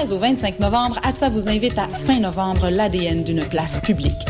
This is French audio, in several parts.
Du 16 au 25 novembre, ATSA vous invite à fin novembre l'ADN d'une place publique.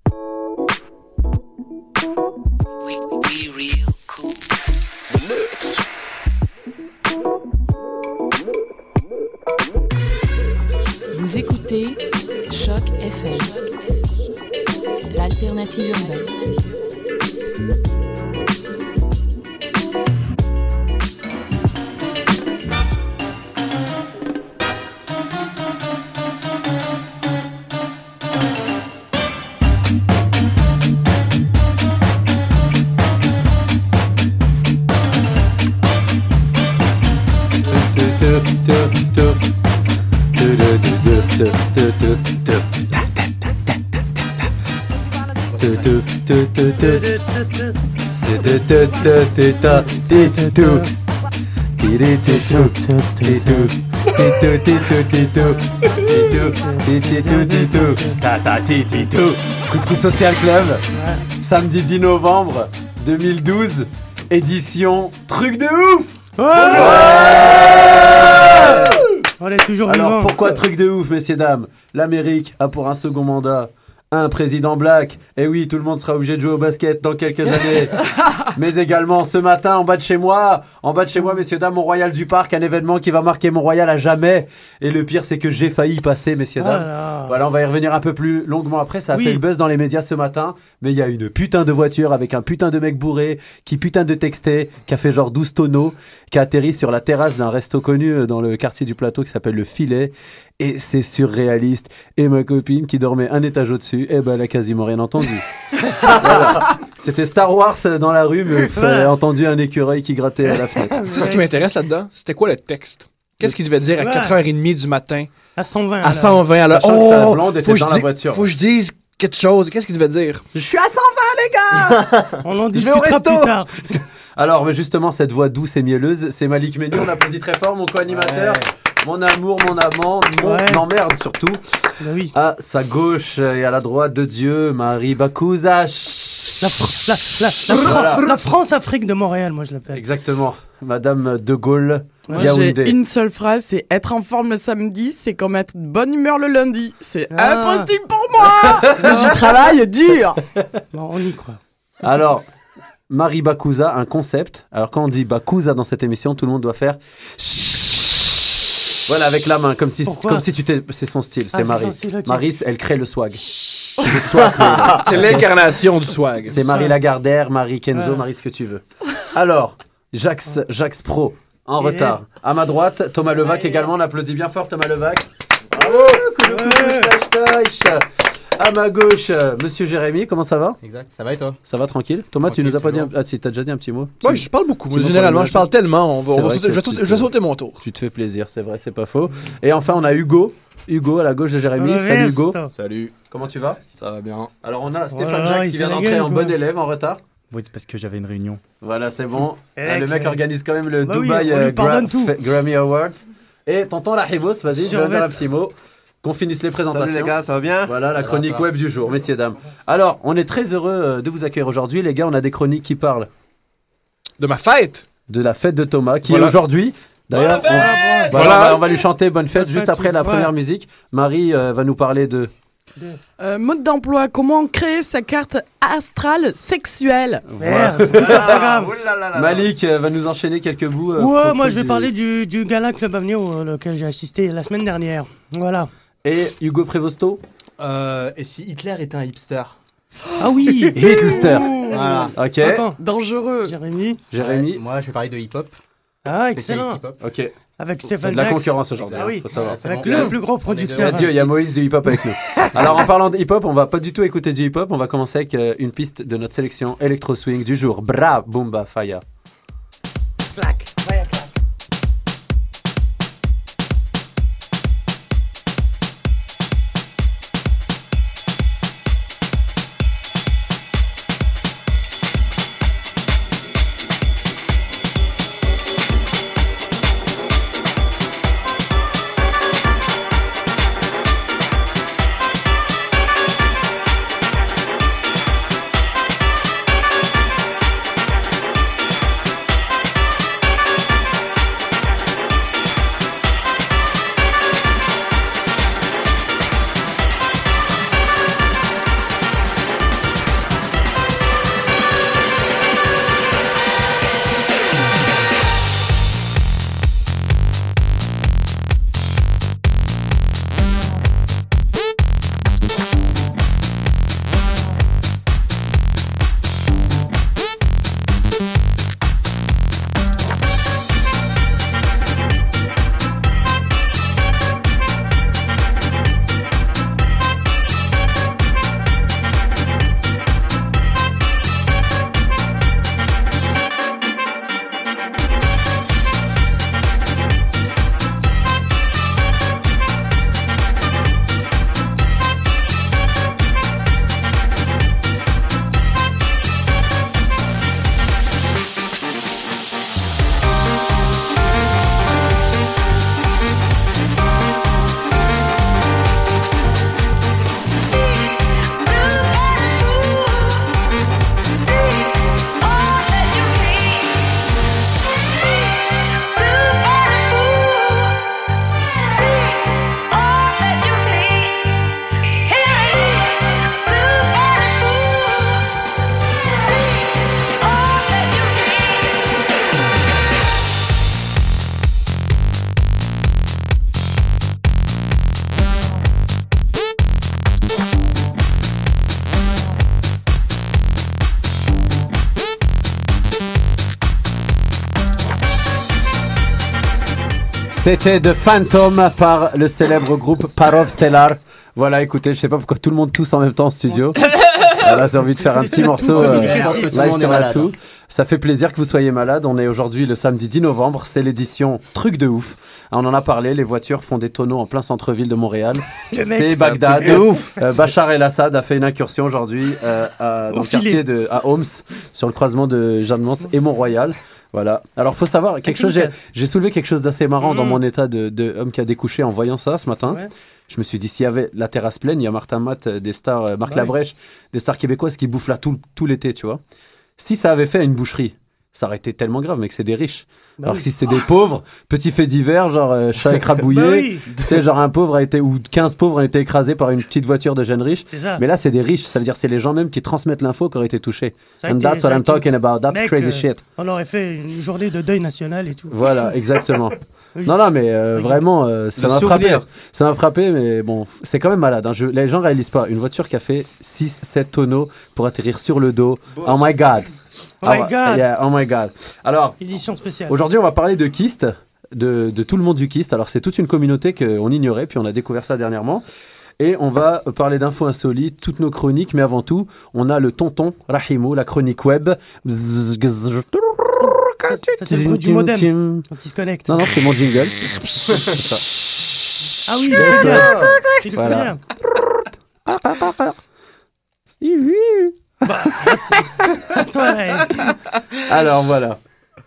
Couscous Social Club, samedi 10 novembre 2012, édition Truc de ouf On est toujours Alors pourquoi truc de ouf, messieurs dames L'Amérique a pour un second mandat un président black. Et oui, tout le monde sera obligé de jouer au basket dans quelques années. Mais également, ce matin, en bas de chez moi, en bas de chez moi, messieurs dames, Mont-Royal du Parc, un événement qui va marquer Mont-Royal à jamais. Et le pire, c'est que j'ai failli y passer, messieurs dames. Voilà. Voilà, on va y revenir un peu plus longuement après. Ça a Oui. fait le buzz dans les médias ce matin. Mais il y a une putain de voiture avec un putain de mec bourré qui putain de textait, qui a fait genre 12 tonneaux, qui a atterri sur la terrasse d'un resto connu euh, dans le quartier du plateau qui s'appelle le Filet. Et c'est surréaliste. Et ma copine qui dormait un étage au-dessus, eh ben, elle a quasiment rien entendu. Voilà. C'était Star Wars dans la rue, mais elle a entendu un écureuil qui grattait à la fenêtre. Tu sais ce qui m'intéresse là-dedans? C'était quoi le texte? Qu'est-ce qu'il devait dire à Ouais. 4h30 du matin? À 120. À là. 120, alors. Sachant que sa Oh! blonde était faut que je dans la dise- voiture. Faut que je dise quelque chose. Qu'est-ce qu'il devait dire? Je suis à 120, les gars! On en discutera plus tard. Alors, mais justement, cette voix douce et mielleuse, c'est Malik Méni. On applaudit très fort, mon co-animateur. Mon amour, mon amant, mon Ouais. emmerde surtout. Bah oui. À sa gauche et à la droite de Dieu, Marie Bakouza. La, Fr- la, la, la, Fran- Voilà. la France-Afrique de Montréal, moi je l'appelle. Exactement. Madame de Gaulle, j'ai une seule phrase, c'est être en forme le samedi, c'est comme être de bonne humeur le lundi. C'est Ah. impossible pour moi Mais j'y travaille dur Bon, on y croit. Alors, Marie Bakouza, un concept. Alors, quand on dit Bakouza dans cette émission, tout le monde doit faire. Voilà, avec la main, comme si, Pourquoi comme si tu t'es. C'est son style, Ah, c'est c'est Marie. style. Marie, elle crée le swag. C'est l'incarnation du swag. C'est Marie Lagardère, Marie Kenzo, Ouais. Marie ce que tu veux. Alors, Jax, Jax Pro, en retard. À ma droite, Thomas Levac également. On applaudit bien fort Thomas Levac. Bravo À ma gauche, euh, monsieur Jérémy, comment ça va Exact, ça va et toi Ça va tranquille Thomas, tu nous as pas dit. un-. Ah, si, t'as déjà dit un petit mot Ouais, je parle beaucoup. Généralement, je parle tellement. On va, on sauter- je, vais sauter- te- je vais sauter mon tour. Tu te fais plaisir, c'est vrai, c'est pas faux. Et enfin, on a Hugo. Hugo à la gauche de Jérémy. Salut Hugo. Salut. Comment tu vas Ça va bien. Alors on a Stéphane Voilà, Jacques qui vient d'entrer en bon élève en retard. Oui, c'est parce que j'avais une réunion. Voilà, c'est bon. Ah, le mec organise quand même le Bah oui, lui euh, Gra- tout. Grammy Awards. Et tonton Lahibos, vas-y, je vais dire un petit mot. Qu'on finisse les présentations. Salut les gars, ça va bien Voilà la chronique web du jour, messieurs, dames. Alors, on est très heureux euh, de vous accueillir aujourd'hui. Les gars, on a des chroniques qui parlent De ma fête. de la fête de Thomas, qui Voilà. est aujourd'hui. D'ailleurs, on, voilà, Voilà. on va- on va lui chanter bonne fête Bonne juste fête, après la ouais. première musique. Marie euh, va nous parler de. Euh, mode d'emploi, comment créer sa carte astrale sexuelle Voilà. Merde, c'est pas grave. Malik euh, va nous enchaîner quelques bouts. euh, Ouais, moi je vais du- parler du, du gala Club Avenue auquel j'ai assisté la semaine dernière. Voilà. Et Hugo Prévosto Euh, et si Hitler était un hipster Ah oui Hitler. Voilà. Ok. Attends, Dangereux. Jérémy. Jérémy. Ouais, Moi, je vais parler de hip-hop. Ah, excellent. hip-hop. Ok. Avec Stéphane de la concurrence aujourd'hui, Ah oui, faut savoir. C'est avec bon. le plus gros producteur. deux. Dieu, il y a Moïse du hip-hop avec nous. Alors en parlant de hip-hop, on va pas du tout écouter du hip-hop, on va commencer avec euh, une piste de notre sélection Electro Swing du jour. Bra Boomba Faya. Clac. C'était The Phantom par le célèbre groupe Parov Stellar. Voilà, écoutez, je sais pas pourquoi tout le monde tousse en même temps en studio. voilà, j'ai envie de faire un petit morceau euh, live sur la toux. Ça fait plaisir que vous soyez malade. On est aujourd'hui le samedi 10 novembre. C'est l'édition Truc de ouf. Ah, On en a parlé. Les voitures font des tonneaux en plein centre-ville de Montréal. C'est Bagdad. de ouf. Euh, Bachar el-Assad a fait une incursion aujourd'hui euh, dans Au le quartier de à Homs, sur le croisement de Jeanne Mance et Mont-Royal. Voilà. Alors, faut savoir quelque chose. J'ai, soulevé quelque chose d'assez marrant dans Mhm. mon état de, de homme qui a découché en voyant ça ce matin. Ouais. Je me suis dit, s'il y avait la terrasse pleine, il y a Martin Matt, euh, des stars, euh, Marc Bah. Labrèche, des stars québécoises qui bouffent là tout, tout l'été, tu vois. Si ça avait fait une boucherie, ça aurait été tellement grave, mais que c'est des riches. Bah Alors oui. que si c'était des pauvres, petit fait divers, genre euh, chat écrabouillé, Bah oui, tu sais, genre un pauvre a été, ou 15 pauvres ont été écrasés par une petite voiture de jeunes riches. c'est ça. Mais là, c'est des riches, ça veut dire c'est les gens même qui transmettent l'info qui auraient été touchés. And été- that's what I'm talking about, that's Mec, crazy euh, shit. On aurait fait une journée de deuil national et tout. Voilà, exactement. Oui. Non, non, mais euh, Oui. vraiment, euh, ça m'a frappé. souvenir. Ça m'a frappé, mais bon, c'est quand même malade. hein. Je- les gens réalisent pas. Une voiture qui a fait 6-7 tonneaux pour atterrir sur le dos. Oh my god. Oh my Ah, God. yeah, oh my god. Alors, Édition spéciale. aujourd'hui, on va parler de Kist, de, de tout le monde du Kist. Alors, c'est toute une communauté qu'on ignorait, puis on a découvert ça dernièrement. Et on va parler d'infos insolites, toutes nos chroniques, mais avant tout, on a le tonton Rahimo, la chronique web. Ça, ça, c'est le bruit du modem quand il se connecte. Non, non, c'est mon jingle. Ah oui, il le Toi, là, Alors voilà.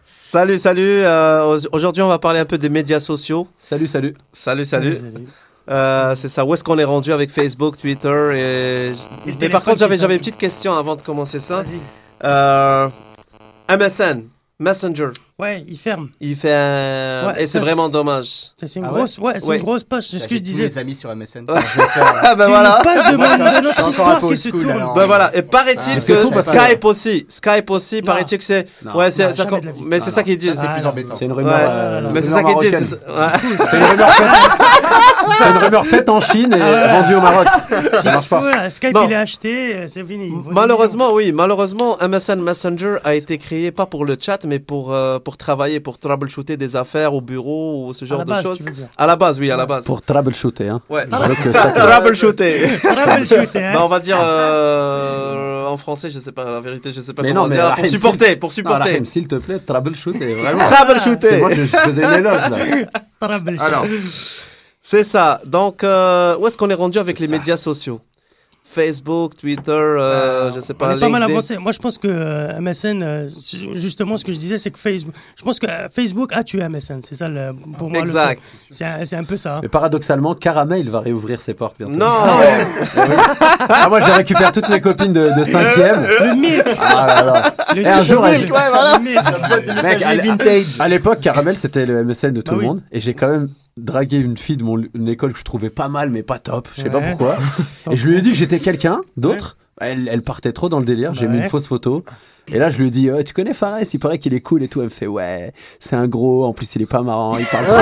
Salut, salut. euh, au- Aujourd'hui, on va parler un peu des médias sociaux. Salut, salut. Salut, salut. Salut, salut. Euh, c'est ça. Où est-ce qu'on est rendu avec Facebook, Twitter et... Mais par contre, j'avais j'avais une petite question avant de commencer ça. Euh, MSN, Messenger, Ouais, il ferme. il fait un... Ouais, et c'est vraiment dommage. Ça, c'est une Ah grosse, ouais, c'est Ouais. une grosse page, c'est ce que je disais. mes amis sur MSN. Ah ben C'est voilà. une page de, mon- de notre histoire qui se tourne. alors. Ben voilà, et paraît-il Ah, que fou Skype aussi, Skype aussi, paraît-il que c'est, ouais, c'est, ça mais c'est Ah, ça qu'ils disent. Ah, c'est plus C'est une rumeur. euh. Mais c'est ça qu'ils disent. c'est- une rumeur faite. C'est une rumeur faite en Chine et vendue au Maroc. Ça marche pas. Voilà, Skype, Non. il est acheté, euh, c'est fini. Malheureusement, oui, malheureusement, MSN Messenger a été créé pas pour le chat, mais pour, euh, pour travailler, pour troubleshooter des affaires au bureau ou ce genre À la base, de choses. À la base, oui, à la base. Pour troubleshooter. Hein. Ouais. Troubleshooter. Troubleshooter, hein. bah, on va dire euh, en français, je sais pas, la vérité, je sais pas Mais comment non, mais dire. Rahim, pour supporter, s'il- pour Non, supporter. Rahim, s'il te plaît, troubleshooter. Vraiment. Troubleshooter. C'est moi, je, je faisais une éloge là. Troubleshooter. Alors, C'est ça. Donc, euh, où est-ce qu'on est rendu avec C'est les ça. médias sociaux? Facebook, Twitter, euh, je sais On pas. est pas mal avancé. Moi, je pense que euh, MSN, euh, c'est- justement, ce que je disais, c'est que Facebook. Je pense que euh, Facebook a tué MSN. C'est ça, le, pour moi. le Exact. C'est un, c'est un peu ça. hein. mais paradoxalement, Caramel va réouvrir ses portes bientôt. Non. Ah, moi, j'ai récupéré toutes mes copines de, de 5ème. Le mythe. Ah là là. Le Et un jour, elle- Le mythe. Mec, à, vintage. à l'époque, Caramel, c'était le MSN de tout Bah le oui. monde. Et j'ai quand même dragué une fille de mon une école que je trouvais pas mal, mais pas top. Je sais pas pourquoi. Et je lui ai dit que j'étais quelqu'un d'autre. Elle, elle partait trop dans le délire. J'ai mis une fausse photo. Et là, je lui dit, Ouais, tu connais Fares? Il paraît qu'il est cool et tout. Elle me fait, ouais, c'est un gros. En plus, il est pas marrant. Il parle trop.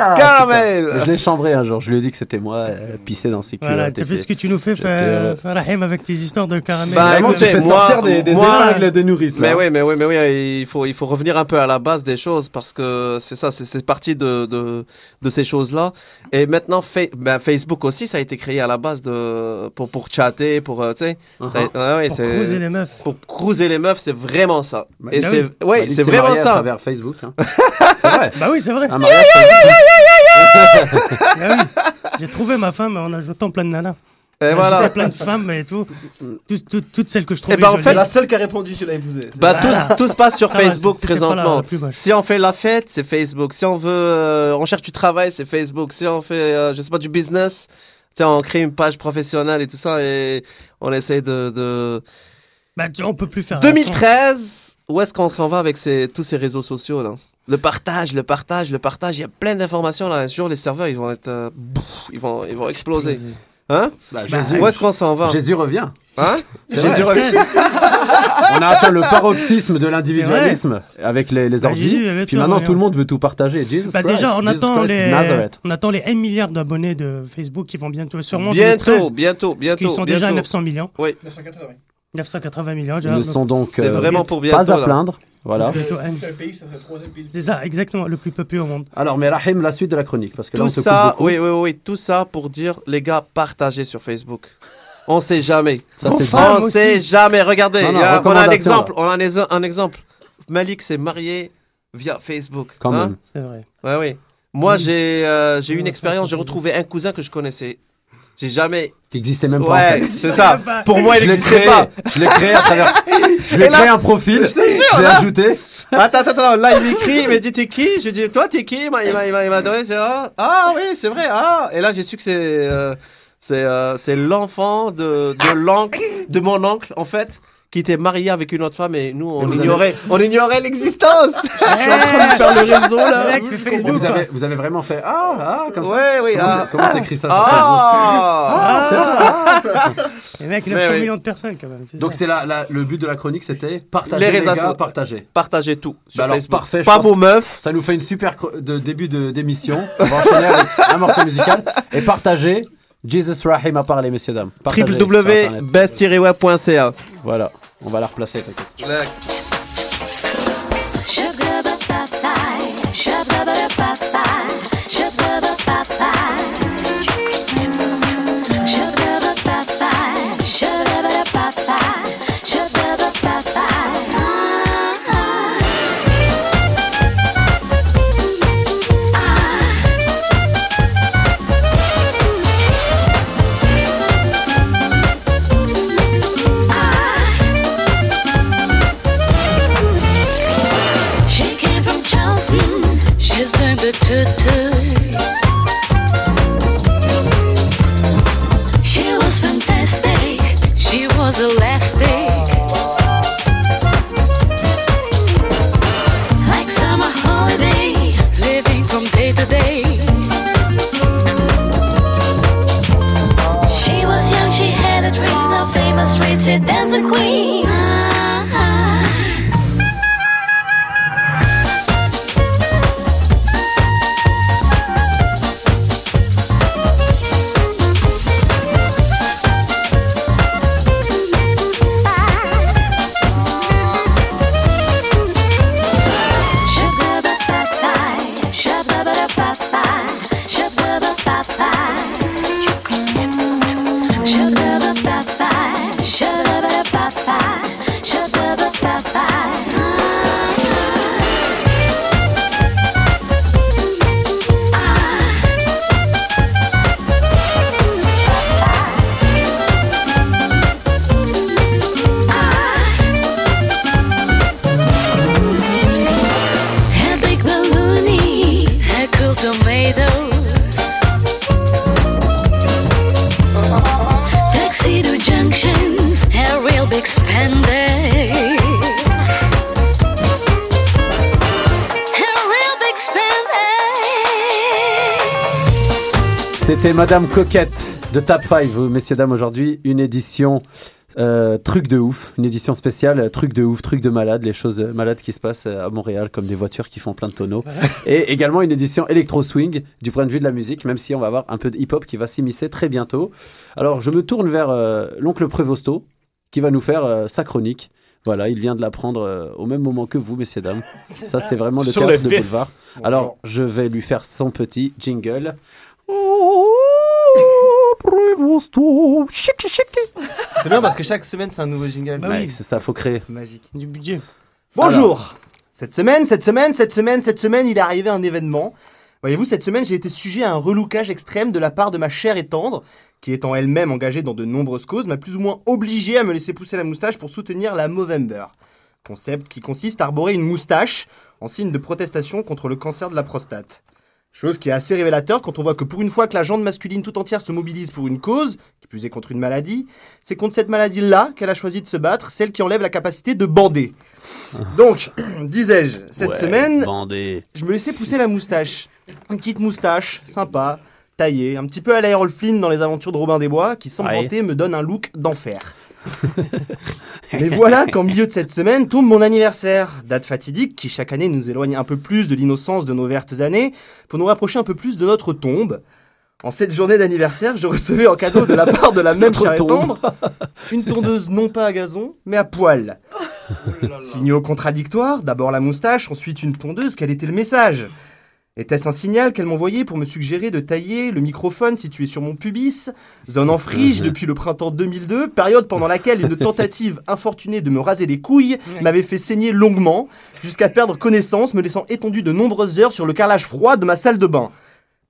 Ah, Caramel. putain. Je l'ai chambré un jour. Je lui ai dit que c'était moi. Elle pissait dans ses culottes. Voilà, et tu as fait puis- ce que tu nous fais, heureux. Farahim, avec tes histoires de caramel. Bah, Vraiment, écoutez, tu fais moi- sortir des, des moi- épingles de nourrice. Mais oui, mais oui, mais oui, il faut, il faut revenir un peu à la base des choses parce que c'est ça, c'est- c'est parti de, de, de ces choses-là. Et maintenant, Fa- ben, Facebook aussi, ça a été créé à la base de, pour, pour chatter, pour, euh, tu sais, Uh-huh. ça a- ouais, ouais, cruiser les meufs. pour cruiser les meufs, c'est vraiment ça. Bah, Et bah c'est, oui. ouais, c'est vraiment marié à ça. travers Facebook. hein. c'est vrai. Bah oui, c'est vrai. Un mariage Facebook. Bah oui. J'ai trouvé ma femme en ajoutant plein de nanas. Et J'ai voilà. plein de femmes et tout. Toutes- toutes celles que je trouvais ben, en fait, La seule qui a répondu, tu l'as épousé. Bah, tout, tout se passe sur Ça Facebook la- présentement. la plus moche. Si on fait la fête, c'est Facebook. Si on veut, euh, on cherche du travail, c'est Facebook. Si on fait, euh, je sais pas, du business, sais, on crée une page professionnelle et tout ça et on essaye de. de... Bah, tu- on peut plus faire. 2013, où est-ce qu'on s'en va avec ces, tous ces réseaux sociaux là? Le partage, le partage, le partage. Il y a plein d'informations là. Un jour, les serveurs, ils vont être, euh, ils vont, ils vont exploser. Hein? Bah, Bah, Jésus, Où est-ce qu'on s'en va? Jésus revient. Hein C'est Jésus revient. On a atteint le paroxysme de l'individualisme avec les, les Bah, ordi. Jésus Puis maintenant, tout le monde veut tout partager. Jesus Bah Christ, déjà, on Jesus attend, Christ, les, Nazareth. on attend les 1 milliard d'abonnés de Facebook qui vont bientôt, sûrement Bientôt, 2013, bientôt, parce bientôt. qu'ils sont déjà à bientôt. 900 millions. Oui. 980 millions. Ils ne sont donc euh, vraiment pour bientôt. pas à là. plaindre. Voilà. C'est ça, exactement, le plus peuplé au monde. Alors, mais Rahim, la suite de la chronique. Parce que là, Tout on te coupe ça, oui, oui, oui, tout ça pour dire, les gars, partagez sur Facebook. On sait jamais. Ça, femmes on aussi. sait jamais. Regardez, Non, non, il y a- on a un exemple. On a un, ex- un exemple. Malik s'est marié via Facebook. Quand Hein même. C'est vrai. Ouais, oui. Moi, Oui. j'ai euh, j'ai eu une expérience. J'ai ça, retrouvé un cousin que je connaissais. J'ai jamais. Qui n'existait même pas. en Ouais, fait. c'est ça. pas. Pour moi, il n'existait créé. pas. Je l'ai créé à travers. Je lui ai créé un profil. Je l'ai ajouté. Attends, attends, attends. Là, il m'écrit, il me dit T'es qui? Je dis Toi, t'es qui? Il m'a- il m'a il m'a- il m'a donné. Ah, ah oui, c'est vrai. Ah. Et là, j'ai su que c'est. euh, c'est euh, c'est l'enfant de, de l'oncle, de mon oncle, en fait, qui était marié avec une autre femme et nous, on avez- ignorait, on ignorait l'existence. Je suis en train de faire le réseau là. Mec, Facebook. vous, avez, vous avez vraiment fait Ah, ah, comme ça. Ouais, oui. Comment, ah. comment t'écris ça sur Facebook Ah, C'est ça. Et mec, Mais 900 oui. millions de personnes quand même. c'est Donc c'est le but de la chronique, c'était partager Les les, réseaux gars, sociaux. partager. Partagez tout sur Bah alors, Facebook. parfait, je Pas vos meufs. Ça nous fait une super de début de- d'émission. On va enchaîner avec un morceau musical et partager. Jesus Rahim a parlé, messieurs dames. Www.best-web.ca. Voilà, on va la replacer. C'était Madame Coquette de Tap 5, vous, messieurs, dames, aujourd'hui. Une édition euh, truc de ouf, une édition spéciale euh, truc de ouf, truc de malade, les choses euh, malades qui se passent à Montréal, comme des voitures qui font plein de tonneaux. Et également une édition électro-swing du point de vue de la musique, même si on va avoir un peu de hip-hop qui va s'immiscer très bientôt. Alors, je me tourne vers l'oncle Prévosto, qui va nous faire sa chronique. Voilà, il vient de l'apprendre au même moment que vous, messieurs, dames. ça, c'est vraiment le Sur théâtre de boulevard. Bonjour. Alors, je vais lui faire son petit jingle. C'est bien parce que chaque semaine c'est un nouveau jingle. Bah oui. c'est ça, faut créer. C'est magique. Du budget. Bonjour. Cette semaine, cette semaine, cette semaine, cette semaine, il est arrivé un événement. Voyez-vous, cette semaine, j'ai été sujet à un relookage extrême de la part de ma chère et tendre, qui étant elle-même engagée dans de nombreuses causes, m'a plus ou moins obligé à me laisser pousser la moustache pour soutenir la Movember. Concept qui consiste à arborer une moustache en signe de protestation contre le cancer de la prostate. Chose qui est assez révélateur quand on voit que pour une fois que la jante masculine tout entière se mobilise pour une cause, qui plus est contre une maladie, c'est contre cette maladie-là qu'elle a choisi de se battre, celle qui enlève la capacité de bander. Donc, disais-je, cette Ouais, semaine, bandé. je me laissais pousser la moustache. Une petite moustache, sympa, taillée, un petit peu à la Errol Flynn dans les aventures de Robin des Bois, qui sans Ouais. vanter me donne un look d'enfer. Mais voilà qu'en milieu de cette semaine tombe mon anniversaire, date fatidique qui chaque année nous éloigne un peu plus de l'innocence de nos vertes années pour nous rapprocher un peu plus de notre tombe. En cette journée d'anniversaire, je recevais en cadeau de la part de la même chère tendre une tondeuse non pas à gazon, mais à poil. Signaux contradictoires, d'abord la moustache, ensuite une tondeuse, quel était le message? Était-ce un signal qu'elle m'envoyait pour me suggérer de tailler le microphone situé sur mon pubis Zone en frige Mhm. depuis le printemps 2002, période pendant laquelle une tentative infortunée de me raser les couilles m'avait fait saigner longuement, jusqu'à perdre connaissance, me laissant étendu de nombreuses heures sur le carrelage froid de ma salle de bain.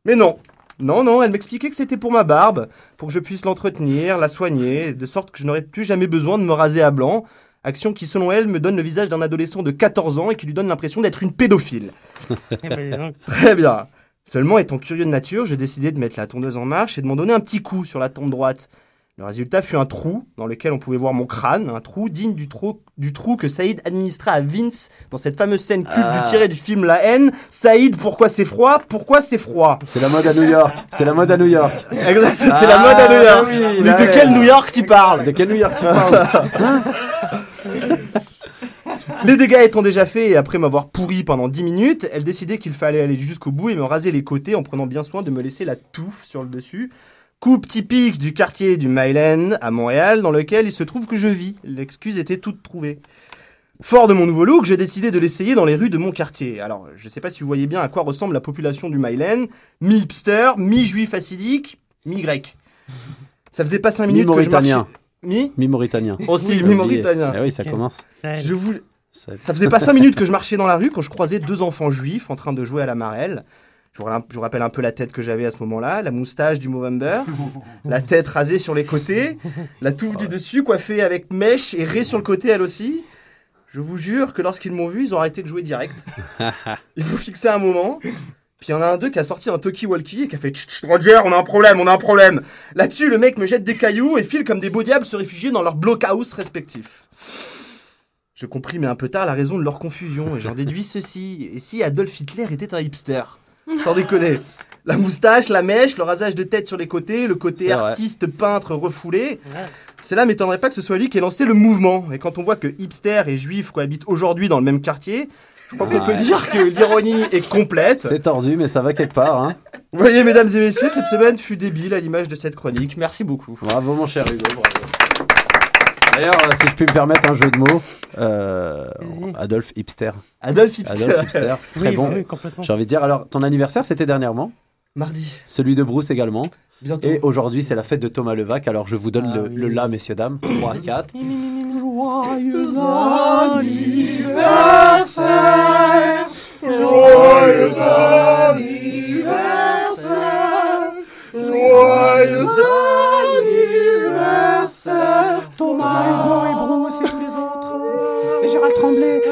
Mais non, non, non, elle m'expliquait que c'était pour ma barbe, pour que je puisse l'entretenir, la soigner, de sorte que je n'aurais plus jamais besoin de me raser à blanc, action qui selon elle me donne le visage d'un adolescent de 14 ans et qui lui donne l'impression d'être une pédophile. Eh ben. Très bien. Seulement, étant curieux de nature, j'ai décidé de mettre la tondeuse en marche et de m'en donner un petit coup sur la tempe droite. Le résultat fut un trou dans lequel on pouvait voir mon crâne, un trou digne du trou, du trou que Saïd administra à Vince dans cette fameuse scène culte Ah. du tiré du film La haine. Saïd, pourquoi c'est froid? Pourquoi c'est froid? C'est la mode à New York. C'est la mode à New York. Exact, c'est la mode à New York. Ah, oui, Mais de quel New York tu parles? De quel New York tu parles? Les dégâts étant déjà faits et après m'avoir pourri pendant 10 minutes, elle décidait qu'il fallait aller jusqu'au bout et me raser les côtés en prenant bien soin de me laisser la touffe sur le dessus. Coupe typique du quartier du Myland à Montréal dans lequel il se trouve que je vis. L'excuse était toute trouvée. Fort de mon nouveau look, j'ai décidé de l'essayer dans les rues de mon quartier. Alors, je sais pas si vous voyez bien à quoi ressemble la population du Myland. Mi-hipster, mi-juif acidique, mi-grec. Ça faisait pas 5 minutes que je marchais... Mi Mi-mauritanien. Aussi, J'ai mi-mauritanien. Eh oui, ça commence. Je voulais... Ça- faisait pas cinq minutes que je marchais dans la rue quand je croisais deux enfants juifs en train de jouer à la marelle. Je vous, je vous rappelle un peu la tête que j'avais à ce moment-là, la moustache du Movember, la tête rasée sur les côtés, la touffe du dessus coiffée avec mèche et raie sur le côté elle aussi. Je vous jure que lorsqu'ils m'ont vu, ils ont arrêté de jouer direct. Ils m'ont fixé un moment. Puis il y en a un d'eux qui a sorti un talkie-walkie et qui a fait Tch, tch, Roger, on a un problème, on a un problème. Là-dessus, le mec me jette des cailloux et file comme des beaux diables se réfugier dans leur blockhouse respectifs. Je compris, mais un peu tard, la raison de leur confusion et j'en déduis ceci. Et si Adolf Hitler était un hipster? Sans déconner. La moustache, la mèche, le rasage de tête sur les côtés, le côté artiste peintre refoulé. Cela m'étonnerait pas que ce soit lui qui ait lancé le mouvement. Et quand on voit que hipster et juif cohabitent aujourd'hui dans le même quartier, je crois qu'on Ouais. peut dire que l'ironie est complète. C'est tordu, mais ça va quelque part. Hein. Vous voyez, mesdames et messieurs, cette semaine fut débile à l'image de cette chronique. Merci beaucoup. Bravo, mon cher Hugo. Bravo. D'ailleurs, euh, si je puis me permettre un jeu de mots, euh, Adolphe Hipster. Adolphe Hipster. Adolphe Hipster, très Oui, bon. oui, complètement. J'ai envie de dire, alors, ton anniversaire, c'était dernièrement? Mardi. Celui de Bruce également. Bientôt. Et aujourd'hui, c'est la fête de Thomas Levac. Alors, je vous donne Ah le, oui. le la, messieurs, dames. 3, 4. Joyeux anniversaire, joyeux anniversaire, joyeux anniversaire, Thomas, Hugo et Bruce et tous les autres. Et Gérald Tremblay. En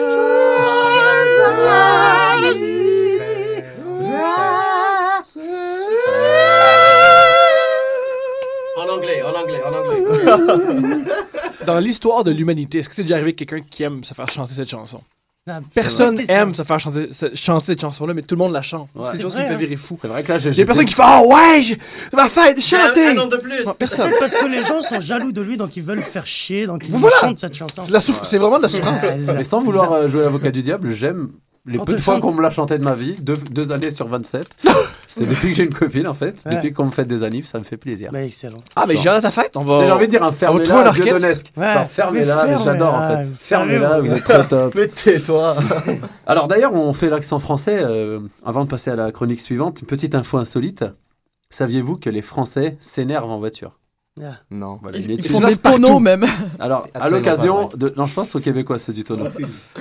anglais, en anglais, en anglais. Dans l'histoire de l'humanité, est-ce que c'est déjà arrivé que quelqu'un qui aime se faire chanter cette chanson? Ah, Personne aime se faire chanter, se- chanter cette chanson-là, mais tout le monde la chante. Ouais. C'est quelque chose vrai, qui me fait hein. virer fou. C'est vrai que là, j'ai. Il y a personne qui fait Oh ouais, j'ai- ma fête, chantez Un, un an de plus. Non, Personne. Parce que les gens sont jaloux de lui, donc ils veulent le faire chier, donc ils Voilà. chantent cette chanson. C'est de la souff- c'est vraiment de la souffrance. Ouais, Mais sans vouloir euh, jouer l'avocat du diable, j'aime les Quand peu de fois qu'on me l'a chanté de ma vie, deux, deux années sur 27. c'est depuis que j'ai une copine en fait, Ouais. depuis qu'on me fait des annives, ça me fait plaisir. Bah, excellent. Ah, mais j'ai hâte à fête, on va. J'ai envie de dire un fermez-la orchestre. dieudonnesque. Ouais. Mais fermez-la, j'adore en fait. Fermez-la, mon vous êtes trop top. Mais tais-toi. Alors d'ailleurs, on fait l'accent français. euh, avant de passer à la chronique suivante, une petite info insolite. Saviez-vous que les Français s'énervent en voiture? Non. Voilà, Ils, font des tonneaux même. Alors, à l'occasion de. Non, je pense aux Québécois, ceux du tonneau.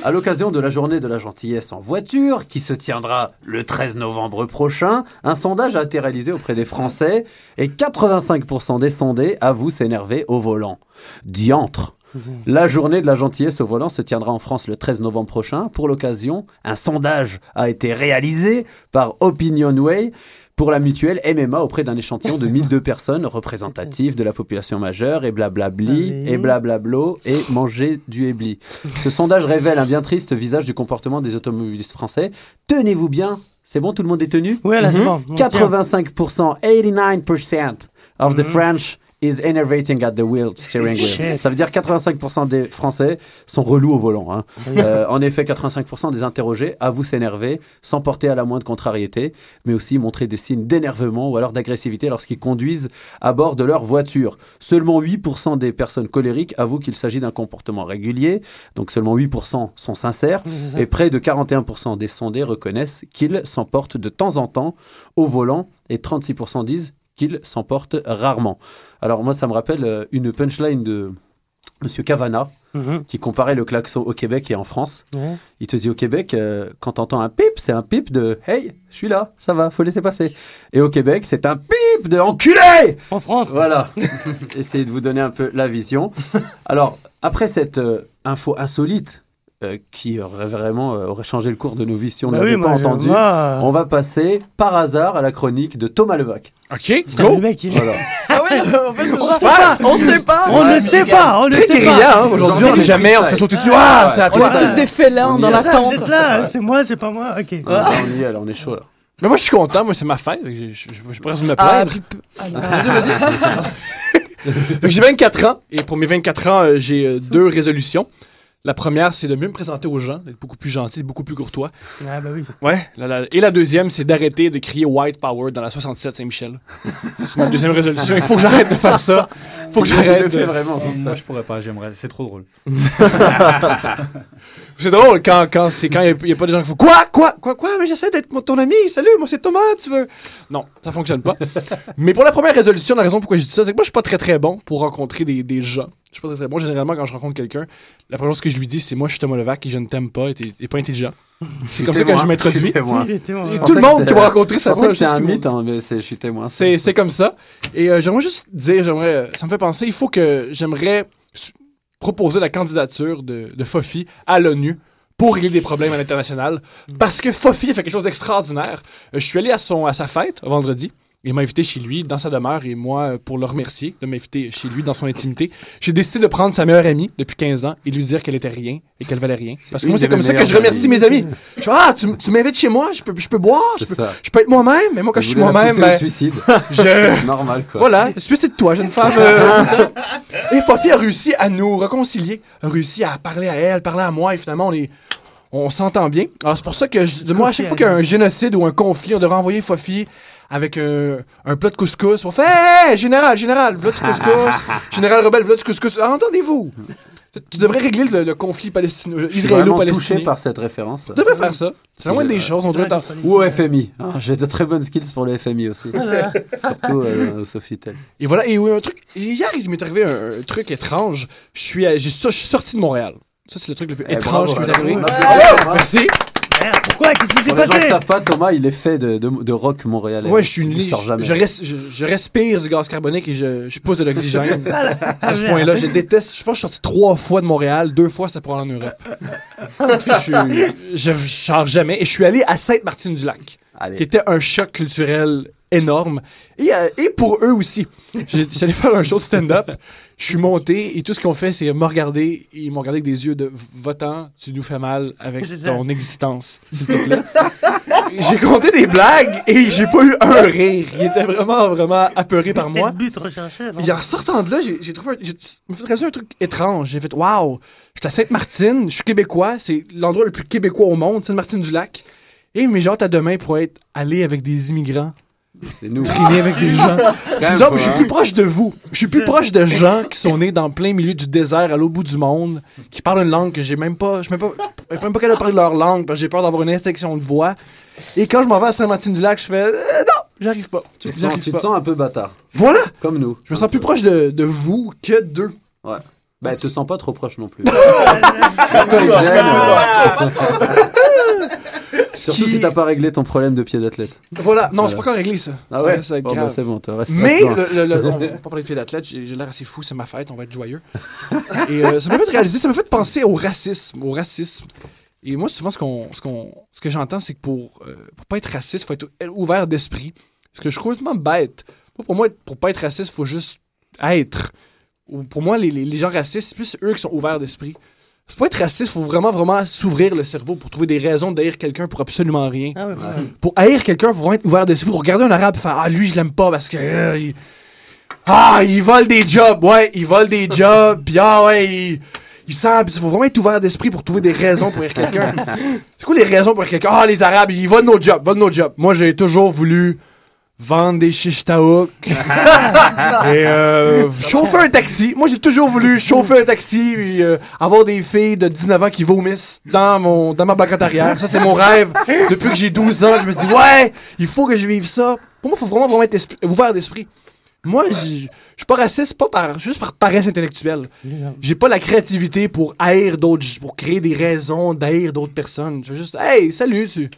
À l'occasion de la journée de la gentillesse en voiture, qui se tiendra le 13 novembre prochain, un sondage a été réalisé auprès des Français et 85% des sondés avouent s'énerver au volant. Diantre la journée de la gentillesse au volant se tiendra en France le 13 novembre prochain. Pour l'occasion, un sondage a été réalisé par Opinionway pour la mutuelle MMA auprès d'un échantillon de 1002 personnes représentatives de la population majeure et blablabli et blablablo et manger du ébli. Ce sondage révèle un bien triste visage du comportement des automobilistes français. Tenez-vous bien, c'est bon, tout le monde est tenu? Ouais, là, c'est bon. on se tient. 85%, 89% of the French is enervating at the wheel, steering wheel. Ça veut dire 85% des Français sont relous au volant. hein. Euh, en effet, 85% des interrogés avouent s'énerver sans porter à la moindre contrariété, mais aussi montrer des signes d'énervement ou alors d'agressivité lorsqu'ils conduisent à bord de leur voiture. Seulement 8% des personnes colériques avouent qu'il s'agit d'un comportement régulier, donc seulement 8% sont sincères, et près de 41% des sondés reconnaissent qu'ils s'emportent de temps en temps au volant et 36% disent qu'ils s'emportent rarement. Alors moi, ça me rappelle euh, une punchline de Monsieur Cavana Mhm. qui comparait le klaxon au Québec et en France. Il te dit au Québec, euh, quand t'entends un pip, c'est un pip de Hey, je suis là, ça va, faut laisser passer. Et au Québec, c'est un pip de Enculé En France. Voilà. Essayez de vous donner un peu la vision. Alors, après cette euh, info insolite euh, qui aurait vraiment euh, aurait changé le cours de nos vies si on Bah n'avait oui, pas je- entendu, on va passer par hasard à la chronique de Thomas Levac. Ok, go le mec, il... Voilà. Ah ouais, en fait, On sait pas. on sait pas. On ne sait pas. On ne sait pas. hein. Aujourd'hui, on ai n'est jamais, on se freestyle. fait sauter dessus. Ah, c'est à On est tous des félins dans la ça, Vous êtes tente. là. C'est moi, c'est pas moi. Ok. On y est, on est chaud là. Mais moi, je suis content. Moi, c'est ma fête. j'ai- Je je- je pourrais me Ah, plaindre. ah, J'ai 24 ans. Et pour mes 24 ans, euh, j'ai deux résolutions. La première, c'est de mieux me présenter aux gens, d'être beaucoup plus gentil, beaucoup plus courtois. Ah, bah oui. Ouais. la- la- et la deuxième, c'est d'arrêter de crier White Power dans la 67 Saint-Michel. C'est ma deuxième résolution. Il faut que j'arrête de faire ça. Il faut que Il le j'arrête. fait de- vraiment. Moi, ça. je pourrais pas, j'aimerais. C'est trop drôle. C'est drôle quand, quand c'est quand il n'y a, pas des gens qui font Quoi? Quoi? Quoi? Quoi? Mais j'essaie d'être ton ami. Salut, moi c'est Thomas, tu veux Non, ça fonctionne pas. Mais pour la première résolution, la raison pourquoi je dis ça, c'est que moi je suis pas très très bon pour rencontrer des, des gens. Je suis pas très très bon. Généralement, quand je rencontre quelqu'un, la première chose que je lui dis, c'est Moi je suis Thomas Levac et je ne t'aime pas et t'es t'es pas intelligent. C'est comme ça que témoin, je m'introduis. je témoin. Et Je tout le pensais que monde qui c'était- m'a rencontré, Je ça pensais que c'était un mythe, hein, mais c'est- je suis témoin. C'est c'est comme ça. Et euh, j'aimerais juste dire, j'aimerais, euh, ça me fait penser, il faut que j'aimerais proposer la candidature de, de Fofi à l'ONU pour régler des problèmes à l'international. Parce que Fofi a fait quelque chose d'extraordinaire. Euh, je suis allé à, son, à sa fête vendredi. Il m'a invité chez lui, dans sa demeure, et moi, pour le remercier de m'inviter chez lui, dans son intimité, j'ai décidé de prendre sa meilleure amie depuis 15 ans et lui dire qu'elle était rien et qu'elle valait rien. Parce que moi, c'est comme ça que je remercie mes amis. Je fais, ah, tu, tu m'invites chez moi, je peux, je peux boire, je peux, je peux être moi-même, mais moi, quand je, Je suis moi-même, ben, suicide? je... C'est normal, quoi. Voilà, suicide-toi, jeune femme. euh, et Fofi a réussi à nous réconcilier, a réussi à parler à elle, parler à moi, et finalement, on est. On s'entend bien. Alors, c'est pour ça que, je- moi, à chaque fois qu'il y a un génocide ou un conflit, on devrait envoyer Fofi avec un, un plat de couscous. On fait Hey, général, général, plat de couscous. général rebelle, plat de couscous. Ah, Entendez-vous? Tu devrais régler le, le conflit palestino- Je suis vraiment touché israélo-palestinien. par cette référence. Tu devrais faire ça. C'est la moindre des choses. On devrait t'en- Ou au FMI. Ah, J'ai de très bonnes skills pour le FMI aussi. Voilà. Surtout euh, au Sofitel. Et voilà, et oui, un truc. Hier, il m'est arrivé un, un truc étrange. Je suis, à- je suis sorti de Montréal. Ça, c'est le truc le plus Eh, étrange bravo, qui m'est arrivé. bravo. Bravo, Bravo. Merci. Pourquoi? Qu'est-ce qui s'est Pour les gens passé savent pas, Thomas, il est fait de, de, de rock montréalais. Ouais, je suis une. Je, res- je, je respire du gaz carbonique et je, je pousse de l'oxygène. Voilà. à ce point-là, je déteste. Je pense que je suis sorti trois fois de Montréal, deux fois c'était pour aller en Europe. je, je, je sors jamais. Et je suis allé à Sainte-Martine-du-Lac, qui était un choc culturel énorme. Et, euh, et pour eux aussi. J'allais faire un show de stand-up. Je suis monté et tout ce qu'ils ont fait, c'est me regarder. Ils m'ont regardé avec des yeux de votant, tu nous fais mal avec ton existence, s'il te plaît. j'ai compté des blagues et j'ai pas eu un rire. Il était vraiment, vraiment apeuré par C'était moi. le but recherché. Et en sortant de là, j'ai trouvé. un- J'ai fait un truc étrange. J'ai fait Waouh, j'étais à Sainte-Martine, je suis québécois, c'est l'endroit le plus québécois au monde, Sainte-Martine-du-Lac. Et j'ai hâte à demain pour être allé avec des immigrants. C'est nous. Traîner avec des gens. Je suis hein. plus proche de vous. Je suis plus proche de gens qui sont nés dans plein milieu du désert, à l'autre bout du monde, qui parlent une langue que j'ai même pas. Je même pas, même pas capable de parler leur langue parce que j'ai peur d'avoir une infection de voix. Et quand je m'en vais à Saint-Martin-du-Lac, je fais euh, non, j'arrive pas. Tu te, sens, J'arrive tu te pas. sens un peu bâtard. Voilà! Comme nous. Je me sens plus proche de, de vous que d'eux. Ouais. Bah, tu te sens pas trop proche non plus. Surtout Qui- si t'as pas réglé ton problème de pied d'athlète. Voilà, non, Voilà. pas encore réglé ça. Ah Ça ouais ça Bon, bah, c'est bon, reste- Mais reste le, le- le- on va pas parler de pied d'athlète, j'ai l'air assez fou, c'est ma fête, on va être joyeux. Et euh, ça m'a fait réaliser, ça m'a fait penser au racisme, au racisme. Et moi, souvent, ce, qu'on, ce, qu'on, ce que j'entends, c'est que pour, euh, pour pas être raciste, il faut être ouvert d'esprit. Parce que je trouve complètement bête. Pour moi, pour pas être raciste, il faut juste être. Ou Pour moi, les, les- les gens racistes, c'est plus eux qui sont ouverts d'esprit. C'est pas être raciste, il faut vraiment, vraiment s'ouvrir le cerveau pour trouver des raisons d'haïr quelqu'un pour absolument rien. Ah ouais, ouais. Pour haïr quelqu'un, il faut vraiment être ouvert d'esprit. Pour regarder un arabe et faire Ah, lui, je l'aime pas parce que. euh, il... Ah, il vole des jobs. Ouais, il vole des jobs. Puis ah, ouais, il. Il sent. Faut vraiment être ouvert d'esprit pour trouver des raisons pour haïr quelqu'un. C'est quoi les raisons pour haïr quelqu'un? Ah, les arabes, ils volent nos jobs. Volent nos jobs. Moi, j'ai toujours voulu vendre des shish et euh, chauffer un taxi. Moi, j'ai toujours voulu chauffer un taxi et euh, avoir des filles de 19 ans qui vomissent dans, mon, dans ma banquette arrière. Ça, c'est mon rêve. Depuis que j'ai 12 ans, je me dis, ouais, il faut que je vive ça. Pour moi, il faut vraiment, vraiment être ouvert d'esprit. Moi, je je suis pas raciste, pas par, juste par paresse intellectuelle. J'ai pas la créativité pour haïr d'autres, pour créer des raisons d'haïr d'autres personnes. Je veux juste, hey, salut, tu.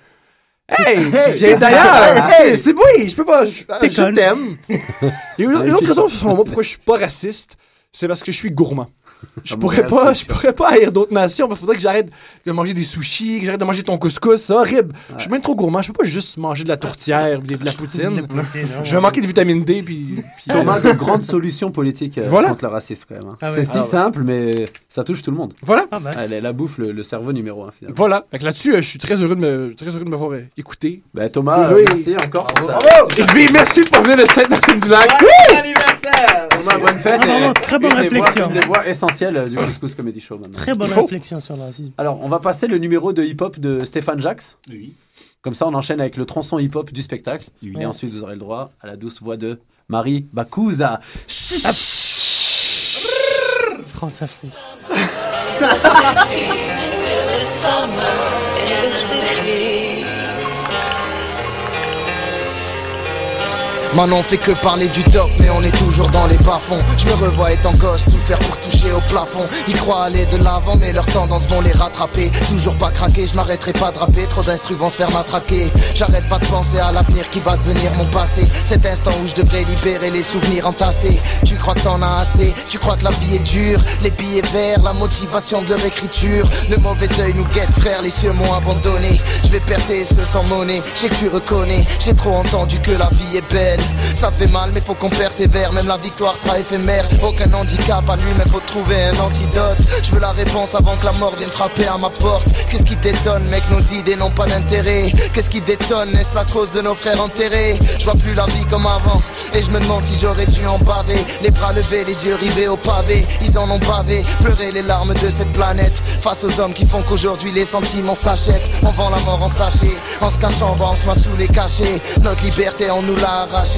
Hey, tu viens d'ailleurs! Hey, c'est oui, je peux pas. Je, T'es je t'aime. Et une une autre raison, selon moi, pourquoi je suis pas raciste, c'est parce que je suis gourmand. Je À pourrais pas, je pourrais pas haïr d'autres nations. Il faudrait que j'arrête de manger des sushis, que j'arrête de manger ton couscous. C'est horrible. Je suis même trop gourmand. Je peux pas juste manger de la tourtière ou de la poutine. De poutine, non, je vais manquer de vitamine D. Puis, puis- Thomas, de grandes solutions politiques euh, Voilà. contre le racisme quand même. hein. Ah c'est si Ah ouais. simple, mais ça touche tout le monde. Voilà. Ah, la, la bouffe, le, le cerveau numéro un finalement. Voilà. Là-dessus, euh, je suis très heureux de me, très heureux de m'avoir euh, écouté. Bah, Thomas, Oui. euh, merci encore. pour ta- Et vais merci de venir de Sainte-Martine-du-Lac. Thomas, bonne fête. Ah, non, très bonne une des réflexion. voix- Une des voix essentielles euh, du Couscous Comedy Show maintenant. Très bonne réflexion sur le racisme. Alors, on va passer le numéro de hip-hop de Stéphane Jax. Oui. Comme ça, on enchaîne avec le tronçon hip-hop du spectacle. Et ensuite, vous aurez le droit à la douce voix de Marie Bakouza. France-Afrique. Maintenant on fait que parler du top mais on est toujours dans les bas-fonds. Je me revois étant gosse, tout faire pour toucher au plafond. Ils croient aller de l'avant mais leurs tendances vont les rattraper. Toujours pas craquer, je m'arrêterai pas de rapper. Trop d'instrus vont se faire matraquer. J'arrête pas de penser à l'avenir qui va devenir mon passé. Cet instant où je devrais libérer les souvenirs entassés. Tu crois que t'en as assez, tu crois que la vie est dure? Les billets verts, la motivation de leur Le mauvais œil nous guette frère, les cieux m'ont abandonné. Je vais percer ce sans monnaie, je sais que tu reconnais J'ai trop entendu que la vie est belle Ça fait mal mais faut qu'on persévère. Même la victoire sera éphémère. Aucun handicap à lui mais faut trouver un antidote. Je veux la réponse avant que la mort vienne frapper à ma porte. Qu'est-ce qui t'étonne mec? Nos idées n'ont pas d'intérêt. Qu'est-ce qui détonne? Est-ce la cause de nos frères enterrés? Je vois plus la vie comme avant. Et je me demande si j'aurais dû en baver. Les bras levés, les yeux rivés au pavé. Ils en ont bavé, pleurer les larmes de cette planète. Face aux hommes qui font qu'aujourd'hui les sentiments s'achètent. On vend la mort en sachet En se cachant, bah, on se met sous les cachets. Notre liberté on nous l'a arrachée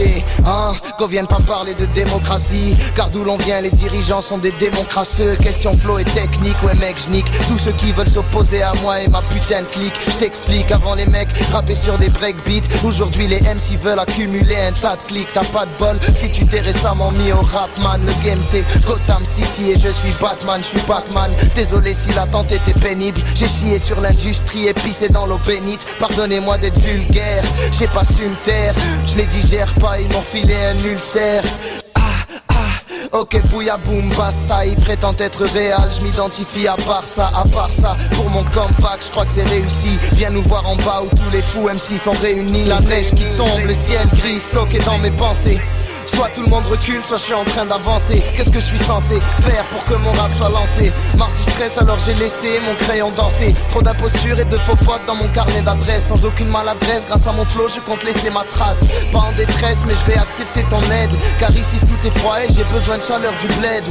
Hein, qu'on vienne pas parler de démocratie Car d'où l'on vient les dirigeants sont des démons crasseux Question flow et technique, ouais mec j'nique Tous ceux qui veulent s'opposer à moi et ma putain de clique. Je t'explique avant les mecs rapper sur des breakbeats. Aujourd'hui les MC veulent accumuler un tas de clics. T'as pas de bol si tu t'es récemment mis au rap man. Le game c'est Gotham City et je suis Batman, je suis Pac-Man Désolé si l'attente était pénible. J'ai chié sur l'industrie et pissé dans l'eau bénite. Pardonnez-moi d'être vulgaire, j'ai pas su me taire. Je les digère pas, ils m'ont filé un ulcère Ok, bouya boom, basta, il prétend être réel, je m'identifie à part ça, à part ça, pour mon comeback, je crois que c'est réussi. Viens nous voir en bas où tous les fous MC sont réunis. La neige qui tombe, le ciel gris, stocké dans mes pensées. Soit tout le monde recule, soit je suis en train d'avancer. Qu'est-ce que je suis censé faire pour que mon rap soit lancé? Marre du stress, alors j'ai laissé mon crayon danser. Trop d'imposture et de faux potes dans mon carnet d'adresse. Sans aucune maladresse, grâce à mon flow, je compte laisser ma trace. Pas en détresse, mais je vais accepter ton aide. Car ici tout est froid et j'ai besoin de chaleur du bled.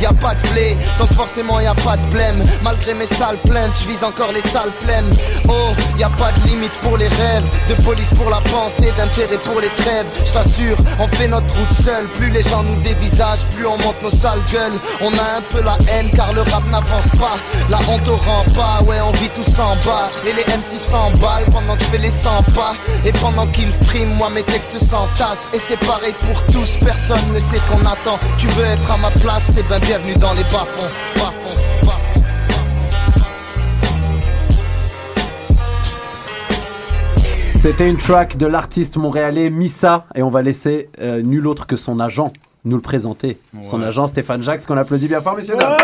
Y a pas de blé, donc forcément y a pas de blême. Malgré mes sales plaintes, je vise encore les sales plaines. Oh, y a pas de limite pour les rêves. De police pour la pensée, d'intérêt pour les trêves. Je t'assure, on fait notre Plus les gens nous dévisagent, plus on monte nos sales gueules. On a un peu la haine car le rap n'avance pas. La honte au rend pas, ouais, on vit tous en bas. Et les MC s'emballent pendant que je fais les 100 pas. Et pendant qu'ils friment, moi mes textes s'entassent. Et c'est pareil pour tous, personne ne sait ce qu'on attend. Tu veux être à ma place, c'est ben bienvenue dans les. Bas-fonds, bas-fonds. C'était une track de l'artiste montréalais Missa et on va laisser euh, nul autre que son agent nous le présenter. Son Ouais. agent Stéphane Jacques, qu'on applaudit bien fort, messieurs dames.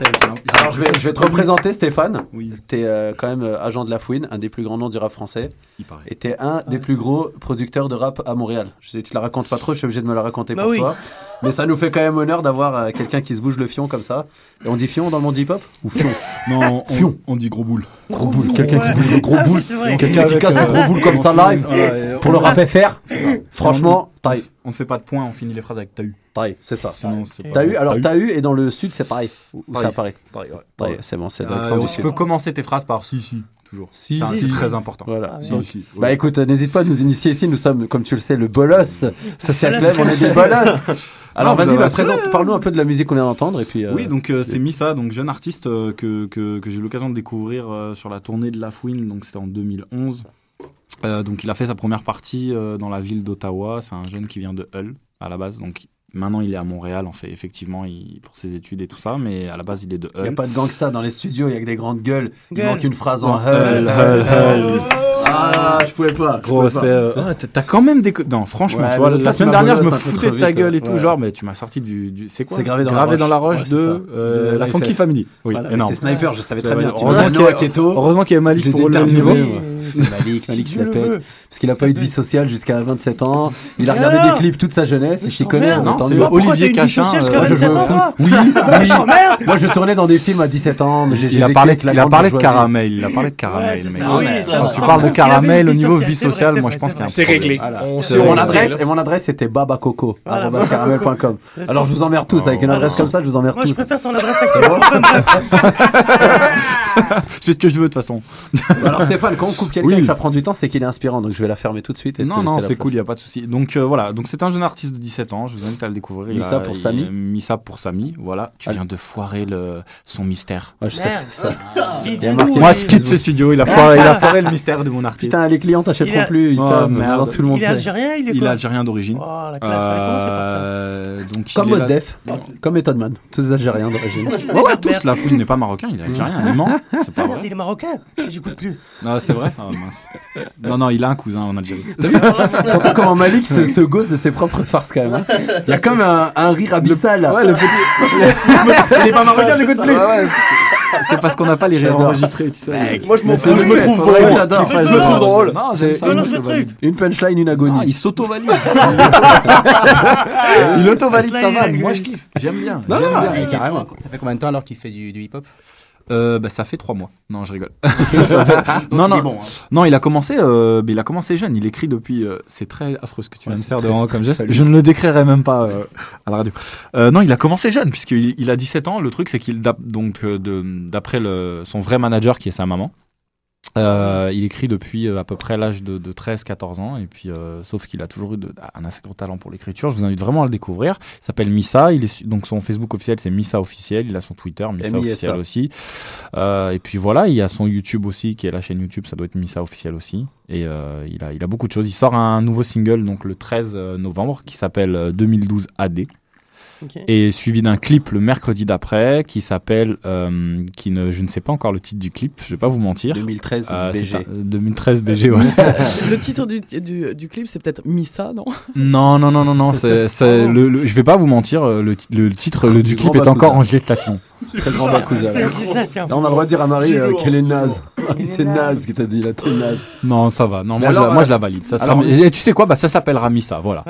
Mortel, Alors je vais, je vais te représenter Stéphane. Oui. T'es euh, quand même euh, agent de la Fouine, un des plus grands noms du rap français. Il paraît. Et t'es un des plus gros producteurs de rap à Montréal. Je sais, tu la racontes pas trop, je suis obligé de me la raconter Bah pour oui. toi. Mais ça nous fait quand même honneur d'avoir euh, quelqu'un qui se bouge le fion comme ça. Et on dit fion dans le monde hip-hop Ou fion? Non, on, Fion. on dit gros boule. Gros boule. Quelqu'un qui bouge le gros boule. Quelqu'un qui casse le gros boule comme ça live. Pour le rap FR. Franchement, taille. On ne fait pas de points, on finit les phrases avec t'as eu. Taille, c'est ça. Sinon, c'est pas- T'as eu, alors t'as eu, et dans le sud, c'est pareil. Ou ou ça Pareil. apparaît Pareil, ouais. C'est bon, c'est Euh, du tu sud. peux commencer tes phrases par si, si, toujours. Si, c'est un si, très important. Voilà. Si, Donc, si, Bah écoute, n'hésite pas à nous initier ici. Nous sommes, comme tu le sais, le bolos. Bolos Club, on est des bolos. Alors Non, vous vas-y, avez bah, présente, parle-nous un peu de la musique qu'on vient d'entendre. Et puis, euh, Oui, donc euh, c'est Missa, donc jeune artiste euh, que, que, que j'ai eu l'occasion de découvrir euh, sur la tournée de La Fouine, donc c'était en 2011. Euh, donc il a fait sa première partie euh, dans la ville d'Ottawa. C'est un jeune qui vient de Hull à la base. Donc maintenant il est à Montréal en fait effectivement il, pour ses études et tout ça, mais à la base il est de il n'y a Hull. pas de gangsta dans les studios, il y a que des grandes gueules. Il Gueule. manque une phrase en Dans Hull, Hull, Hull, Hull, Hull. Ah, je pouvais pas. je Gros respect. pas. euh, ah, t'as- quand même des. Non, franchement, Ouais, tu vois, la semaine dernière, je me foutais de ta gueule et tout, genre, mais tu m'as sorti du. du- c'est quoi? C'est gravé dans la roche. la roche Ouais, de, euh, De la Funky. Family. Oui, Voilà. C'est Sniper, je savais très bien. Tu Heureusement qu'il y a- Malik Je les ai pour relever le niveau. C'est Malik, Si Malik tu se la le pète. veux. Parce qu'il a pas eu de vie sociale jusqu'à 27 ans. Il a regardé alors des clips toute sa jeunesse. Il je s'y connaît. on entend c'est mieux. Olivier Cachin, sociale euh, jusqu'à moi, je 27 ans, toi Oui, t'emmerde. Moi, je tournais dans des films à 17 ans. mais j'ai- parlé, de caramel. Il a parlé de caramel. C'est Ah, ça Tu parles de caramel au niveau vie c'est sociale, c'est moi je pense c'est qu'il y a un. C'est réglé. C'est et mon adresse c'était babacoco Alors je vous emmerde tous avec une adresse comme ça, je vous emmerde Moi, je tous. préfère ton adresse actuelle. Fais ce que je veux de toute façon. Alors Stéphane, quand on coupe quelqu'un Oui. que ça prend du temps, c'est qu'il est inspirant, donc je vais la fermer tout de suite. Et Non, non, c'est cool, il n'y a pas de souci. Donc euh, voilà, donc c'est un jeune artiste de 17 ans, je vous invite à le découvrir. Il Missa a- pour Samy Missa pour Samy, voilà. Tu Ah. viens de foirer le... son mystère. Ouais, je sais, Merde. c'est ça. Si, Il y a dis-nous, marqué Moi, je quitte ce studio, il a foiré, il a foiré le mystère de mon artiste. Putain, les clients t'achèteront plus, ils Oh, savent, merde. alors tout le monde Il est sait. algérien, il est Il est algérien d'origine. Oh, la classe, on va commencer par ça. Euh, donc il Comme est là- Osdef, comme Method Man, tous algériens d'origine. Ouais, tous. La fouine n'est pas marocain, il est algérien. Pas vrai. il est marocain. J'écoute plus. Non, c'est vrai. Ah, mince. Non, non, il a un cousin en Algérie. T'entends comment Malik se, se gosse de ses propres farces quand même. hein. Il y a comme un, un rire abyssal là. Ouais, le petit. Il est pas marocain, j'écoute plus. C'est parce qu'on n'a pas les rires enregistrés, tu sais. Moi, je m'en Mais fous, c'est je me vrai, trouve faudrait drôle. j'adore. Je me trouve drôle. Non, C'est c'est Balance le truc. une punchline, une agonie. Ah, il s'auto-valide. il auto-valide sa vanne. Moi, je kiffe. J'aime bien. Non, J'aime non, bien. carrément. Ça fait combien de temps alors qu'il fait du, du hip-hop? Euh, bah, ça fait trois mois. Non, je rigole. Non, non, bon, hein. non, il a commencé. euh, mais il a commencé jeune. Il écrit depuis. euh, c'est très affreux ce que tu Ouais, viens de faire devant comme geste. Je ne le décrirai même pas à la radio. Non, il a commencé jeune puisqu'il il a 17 ans. Le truc, c'est qu'il donc d'après son vrai manager qui est sa maman. Euh, il écrit depuis euh, à peu près l'âge de, de 13-14 ans et puis euh, sauf qu'il a toujours eu de- un assez gros talent pour l'écriture. Je vous invite vraiment à le découvrir. Il s'appelle Missa. Il est donc son Facebook officiel c'est Missa officiel. Il a son Twitter Missa officiel aussi. Euh, et puis voilà, il y a son YouTube aussi, qui est la chaîne YouTube, ça doit être Missa officiel aussi. Et euh, il, a, il a beaucoup de choses. Il sort un nouveau single donc le 13 novembre qui s'appelle euh, 2012 AD. Et suivi d'un clip le mercredi d'après qui s'appelle, euh, qui ne, je ne sais pas encore le titre du clip, je vais pas vous mentir. 2013 Euh, BG. un- 2013 BG, ouais. Le titre du, du, du clip, c'est peut-être Missa, non? Non, non, non, non, non, c'est, c'est le, le- je vais pas vous mentir, euh, le, le titre le, du Du clip est encore en gestation. Très grand Bakuza. Là, on a le droit de dire à Marie euh, qu'elle est naze. C'est naze. qui t'a dit, là, t'es naze. Non, ça va. Non, moi, je, alors, la- moi euh, je la valide. Ça et tu sais quoi, bah ça s'appellera Missa, voilà.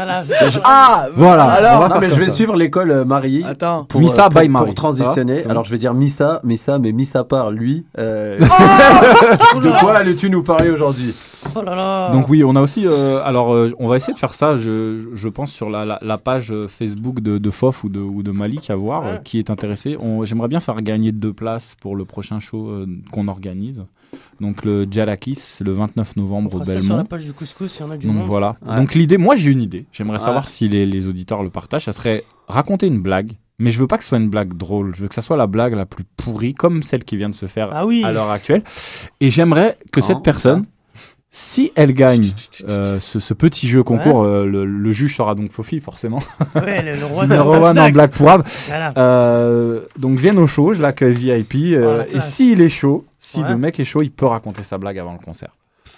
Ah Voilà. Alors, non, mais je vais ça. suivre l'école euh, Marie Attends. pour, Missa euh, pour, by Marie. pour transitionner. Ah, Alors je vais dire Missa, Missa, mais Missa par lui. euh, Oh de quoi allais-tu nous parler aujourd'hui? Oh là là. Donc oui, on a aussi. euh, alors, euh, on va essayer de faire ça. Je, pense sur la, la, la page euh, Facebook de, de Fof ou de, ou de Malik à voir Ouais. euh, qui est intéressé. On- J'aimerais bien faire gagner deux places pour le prochain show euh, qu'on organise. Donc le Jalakis le 29 on novembre au fera ça sur la Belmont. page du couscous si on a du Donc monde. voilà. Ouais. Donc l'idée, moi j'ai une idée. J'aimerais Ouais. savoir si les, les auditeurs le partagent. Ça serait raconter une blague. Mais je veux pas que ce soit une blague drôle. Je veux que ça soit la blague la plus pourrie, comme celle qui vient de se faire Ah oui. à l'heure actuelle. Et j'aimerais que Non, cette personne, si elle gagne euh, ce, ce petit jeu concours, Ouais. euh, le, le juge sera donc Fofi, forcément. Ouais, le, roi en pourrave. Voilà. Euh, donc vienne au show, je l'accueille VIP. et s'il est chaud, si Ouais. le mec est chaud, il peut raconter sa blague avant le concert.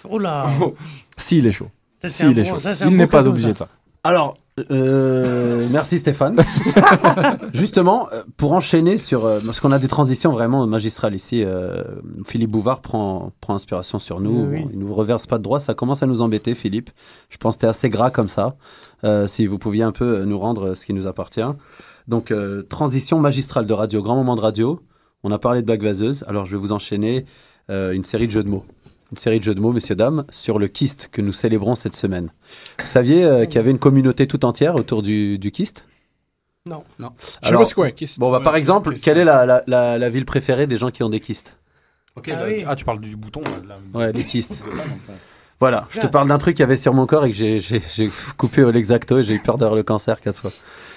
Oh là. S'il est chaud. Ça, c'est un S'il est chaud. ça, Il n'est pas obligé de ça. Alors, euh, merci Stéphane. Justement, euh, pour enchaîner sur... euh, parce qu'on a des transitions vraiment magistrales ici. euh, Philippe Bouvard prend, prend inspiration sur nous. Oui. Bon, il nous reverse pas de droit. Ça commence à nous embêter, Philippe. Je pense que tu assez gras comme ça. Euh, si vous pouviez un peu nous rendre ce qui nous appartient. Donc, transition magistrale de radio, grand moment de radio. On a parlé de blague vaseuse. Alors, je vais vous enchaîner une série de jeux de mots. Une série de jeux de mots, messieurs, dames, sur le kyste que nous célébrons cette semaine. Vous saviez euh, qu'il y avait une communauté tout entière autour du, du kyste? Non. Non. Je sais Alors, pas c'est quoi un kyste. Bon, bah, Ouais, par exemple, quelle est la, la, la, la ville préférée des gens qui ont des kystes? Ok, Ah oui. tu parles du bouton. là, de la- Ouais, des kystes. Voilà, je te parle d'un truc qu'il y avait sur mon corps et que j'ai- coupé au l'exacto et j'ai eu peur d'avoir le cancer quatre fois.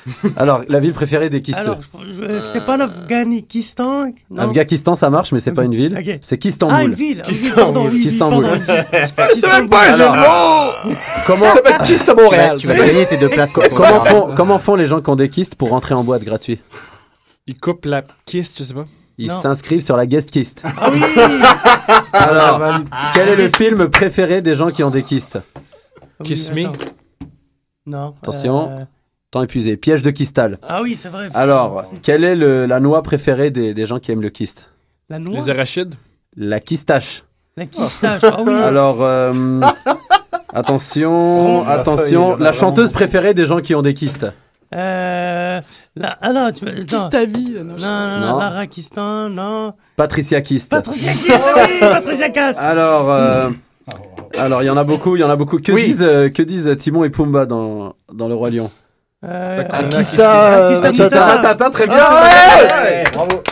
Alors, la ville préférée des Alors, je- c'était pas l'Afghanistan non Afghanistan, ça marche, mais c'est pas une ville. C'est Kistanbul. Ah, une ville. ah, pardon, oui, oui, Kistanbul. C'est pas C'est même Kistanbul. pas un jeu de Alors, mots Comment, Ça à Montréal. Tu vas gagner tes deux places. comment, font, comment font les gens qui ont des kystes pour rentrer en boîte gratuit Il coupe la kyste, je sais pas. Ils s'inscrivent sur la guest kyste. Ah oui Alors, quel est le film préféré des gens qui ont des kystes Oui, Kiss me. Non. Attention. Temps épuisé. Piège de kystal. Ah oui, c'est vrai. Alors, quelle est le- la noix préférée des, des gens qui aiment le kyste? La noix? Les arachides. La kystache. La kistache. Ah oui. Alors, euh, attention, la attention. La chanteuse préférée des gens qui ont des kystes. Euh. La... Ah non, tu ta vie. Non, Non, non, Non. non, la Rakistan, non. Patricia Kyste. Patricia Kiss, ah oui, Patricia Cass. Alors, euh, alors il y en a beaucoup, il y en a beaucoup. Que Oui. disent, euh, que disent Timon et Pumba dans, dans le roi lion? Euh, Akista, Akista, Akista. Akista. Attends, attends, très bien. Ah, Bravo.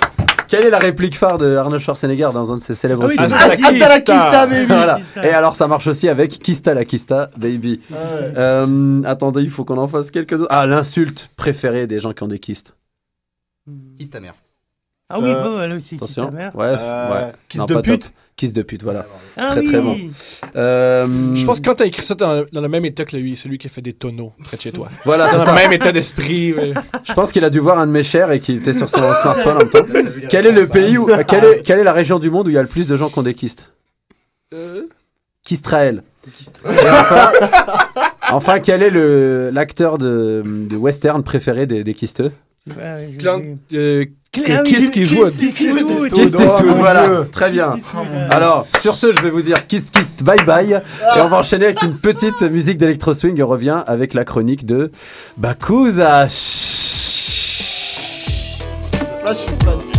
Quelle est la réplique phare de Arnold Schwarzenegger dans un de ses célèbres Ah oui, films Kista, baby. Voilà. Et alors ça marche aussi avec Kista la Kista, baby. Euh, attendez, il faut qu'on en fasse quelques autres. Ah, l'insulte préférée des gens qui ont des kystes. Kiss ta mère. Ah oui, Euh, bah, voilà aussi, Kiss Attention. ta mère. Ouais, Euh, ouais. Kiss Non, de pute. top. Kiss de pute, voilà. Ah très oui. très bon. Euh, Je pense que quand t'as écrit ça dans, dans le même état que lui, celui qui a fait des tonneaux près de chez toi. Voilà, dans le même état d'esprit. ouais. Je pense qu'il a dû voir un de mes chers et qu'il était sur son smartphone en même temps. Quel est le pays où, quelle est, quelle est la région du monde où il y a le plus de gens qui ont des kystes? Euh, Kistraël. Enfin, enfin, quel est le l'acteur de, de western préféré des, des kysteux? Ouais, Clint Kiss qui joue. Kiss voilà, très bien. Alors, sur ce, je vais vous dire kiss kiss bye bye. Et on va enchaîner avec une petite musique d'électro swing. Et on revient avec la chronique de Bakuza. Là, je suis fan.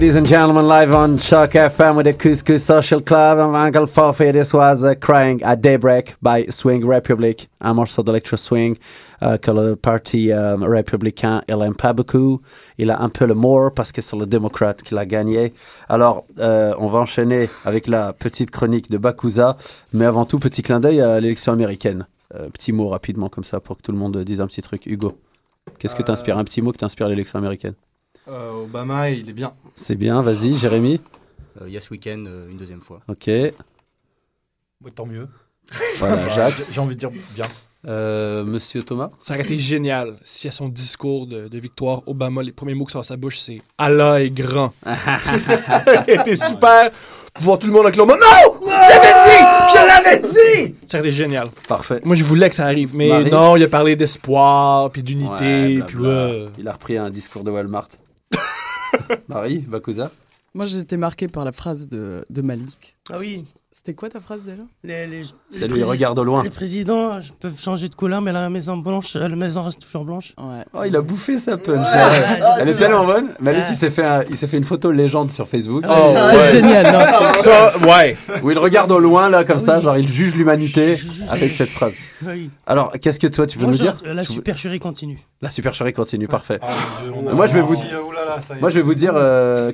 Ladies and gentlemen, live on Shock FM with the Couscous Social Club. I'm Uncle Fofi. This was uh, Crying at Daybreak by Swing Republic, un morceau d'electro swing euh, que le parti euh, républicain il aime pas beaucoup. Il a un peu le mort parce que c'est le démocrate qui l'a gagné. Alors, euh, on va enchaîner avec la petite chronique de Bakuza, mais avant tout, petit clin d'œil à l'élection américaine. Euh, petit mot rapidement comme ça pour que tout le monde dise un petit truc. Hugo, qu'est-ce que t'inspire Un petit mot que t'inspire l'élection américaine? Euh, Obama, il est bien. C'est bien, vas-y, Jérémy. Euh, Il y a ce week-end euh, une deuxième fois. Ok. Ouais, tant mieux. Voilà, Jacques. J'ai- envie de dire bien. Euh, Monsieur Thomas Ça aurait été génial si à son discours de, de victoire, Obama, les premiers mots qui sortent de sa bouche, c'est Allah est grand. Ça aurait été super. Pour voir tout le monde acclamer. Non! Je l'avais dit! Je l'avais dit! Ça aurait été génial. Parfait. Moi, je voulais que ça arrive, mais Marie? non, il a parlé d'espoir, puis d'unité, Ouais, puis ouais. Il a repris un discours de Walmart. Marie, Bakuza Moi, j'ai été marqué par la phrase de, de Malik. Ah oui. C'était quoi ta phrase déjà Les, les- C'est les lui, il regarde au loin. Les présidents euh, peuvent changer de couleur, mais la maison blanche, euh, la maison reste toujours blanche. Ouais. Oh, il a bouffé sa punch. Ouais, Ouais. Elle est tellement bonne. Malik, Ouais. il s'est fait, un- il s'est fait une photo légende sur Facebook. Ah Oh, génial, non Ça, ouais. Où il regarde au loin, là, comme ça, genre il juge l'humanité avec cette phrase. Oui. Alors, qu'est-ce que toi, tu peux nous dire euh, la Tu- supercherie continue. La supercherie continue, parfait. Ah, Moi, je vais vous, moi, je vais dire,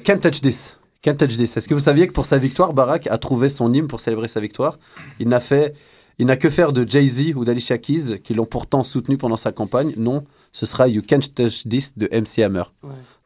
can't touch this. Est-ce que vous saviez que pour sa victoire, Barack a trouvé son hymne pour célébrer sa victoire? Il n'a fait, il n'a que faire de Jay-Z ou d'Alicia Keys, qui l'ont pourtant soutenu pendant sa campagne? Non, ce sera You Can't Touch This de MC Hammer.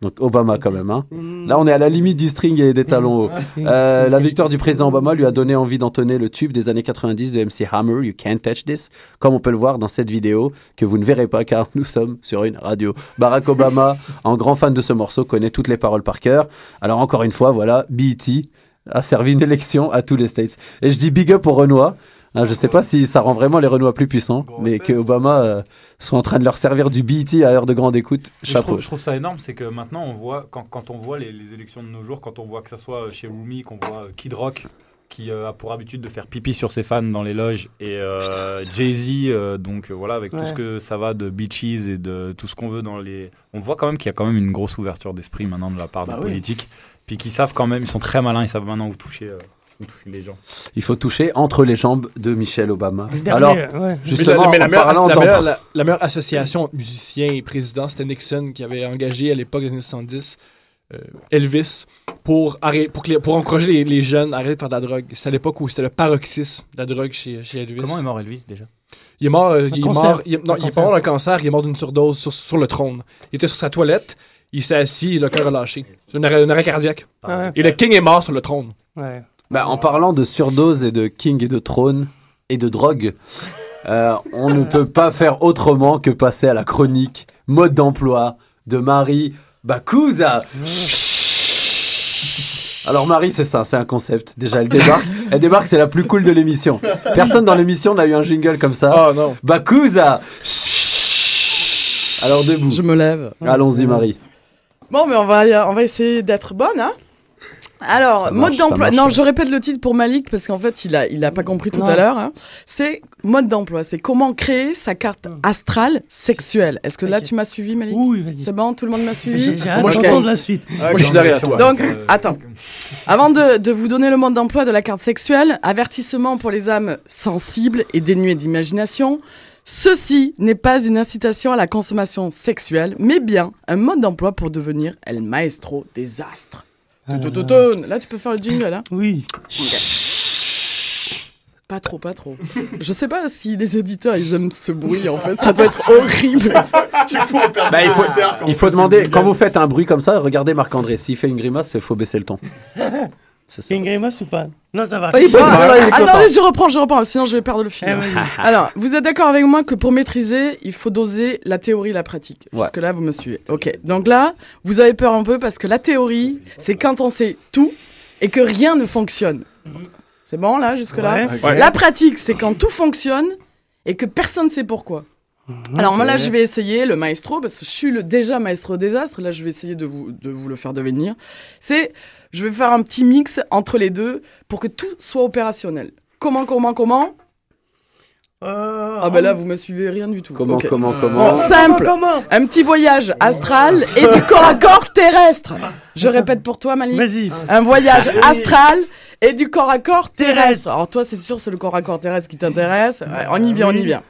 Donc Obama quand même. Hein. Là, on est à la limite du string et des talons hauts. Euh, la victoire du président Obama lui a donné envie d'entonner le tube des années 90 de MC Hammer, You Can't Touch This, comme on peut le voir dans cette vidéo que vous ne verrez pas car nous sommes sur une radio. Barack Obama, en grand fan de ce morceau, connaît toutes les paroles par cœur. Alors encore une fois, voilà, BET a servi une élection à tous les States. Et je dis big up aux Renois. Hein, je sais pas si ça rend vraiment les Renois plus puissants, mais que Obama euh, soit en train de leur servir du BET à heure de grande écoute. Je Chapeau. trouve, je trouve ça énorme, c'est que maintenant on voit, quand, quand on voit les, les élections de nos jours, quand on voit que ce soit chez Rumi, qu'on voit euh, Kid Rock, qui euh, a pour habitude de faire pipi sur ses fans dans les loges, et euh, Jay-Z, euh, donc euh, voilà, avec tout ce que ça va de Beaches et de tout ce qu'on veut dans les. On voit quand même qu'il y a quand même une grosse ouverture d'esprit maintenant de la part Bah des oui. politiques. Puis qui savent quand même, ils sont très malins, ils savent maintenant où toucher, euh, où toucher les gens. Il faut toucher entre les jambes de Michelle Obama. Dernier, Alors, ouais. justement, Mais la, mais la en meilleure, parlant la, meilleure, la- la meilleure association musicien et président, c'était Nixon qui avait engagé à l'époque des années 70 euh, Elvis pour, pour, que les- pour encourager les, les jeunes à arrêter de faire de la drogue. C'était à l'époque où c'était le paroxysme de la drogue chez, chez Elvis. Comment est mort Elvis déjà? Il est mort, euh, il est cancer. mort, il est, non, il est mort d'un cancer, il est mort d'une surdose sur, sur le trône. Il était sur sa toilette, il s'est assis, le cœur a lâché. C'est un arrêt, un arrêt cardiaque. Ah, Et le king est mort sur le trône. Ouais. Bah, en parlant de surdose et de king et de trône et de drogue, euh, on ne peut pas faire autrement que passer à la chronique mode d'emploi de Marie Bakuza. Alors Marie, c'est ça, c'est un concept. Déjà, elle débarque. Elle débarque, c'est la plus cool de l'émission. Personne dans l'émission n'a eu un jingle comme ça. Oh non. Bakuza. Alors debout. Je me lève. Allons-y Marie. Bon, mais on va, on va essayer d'être bonne, hein alors, marche, mode d'emploi. Non, je répète le titre pour Malik parce qu'en fait, il a, il a pas compris tout Non. à l'heure. hein. C'est mode d'emploi. C'est comment créer sa carte astrale sexuelle. Est-ce que là, tu m'as suivi, Malik Oui, vas-y. C'est bon, tout le monde m'a suivi J'ai hâte d'entendre la suite. Moi, je suis derrière toi. Donc, attends. Avant de, de vous donner le mode d'emploi de la carte sexuelle, avertissement pour les âmes sensibles et dénuées d'imagination. Ceci n'est pas une incitation à la consommation sexuelle, mais bien un mode d'emploi pour devenir el maestro des astres. Toutoutoutoun. Là, tu peux faire le jingle, hein Oui. Pas trop, pas trop. Je sais pas si les éditeurs, ils aiment ce bruit, en fait. Ça doit être horrible. Bah, il faut, il faut demander, quand vous faites un bruit comme ça, regardez Marc-André. S'il fait une grimace, il faut baisser le ton. C'est une grimace ou pas? Non, ça va. Ah, attendez, je reprends, je reprends, sinon je vais perdre le fil. Eh. Alors, vous êtes d'accord avec moi que pour maîtriser, il faut doser la théorie et la pratique. Ouais. Jusque-là, vous me suivez. Ok. Donc là, vous avez peur un peu parce que la théorie, c'est quand on sait tout et que rien ne fonctionne. C'est bon là, jusque-là? Ouais. La pratique, c'est quand tout fonctionne et que personne ne sait pourquoi. Alors moi là, je vais essayer le maestro parce que je suis le déjà maestro des astres. Là, je vais essayer de vous de vous le faire devenir. C'est, je vais faire un petit mix entre les deux pour que tout soit opérationnel. Comment, comment, comment? Euh, Ah ben là, vous me suivez rien du tout. Comment, Ok. comment, Bon, comment simple. Comment Un petit voyage astral et du corps à corps terrestre. Je répète pour toi, Malik. Vas-y. Un voyage astral et du corps à corps terrestre. Alors toi, c'est sûr, c'est le corps à corps terrestre qui t'intéresse. Ouais, on y vient, on y vient.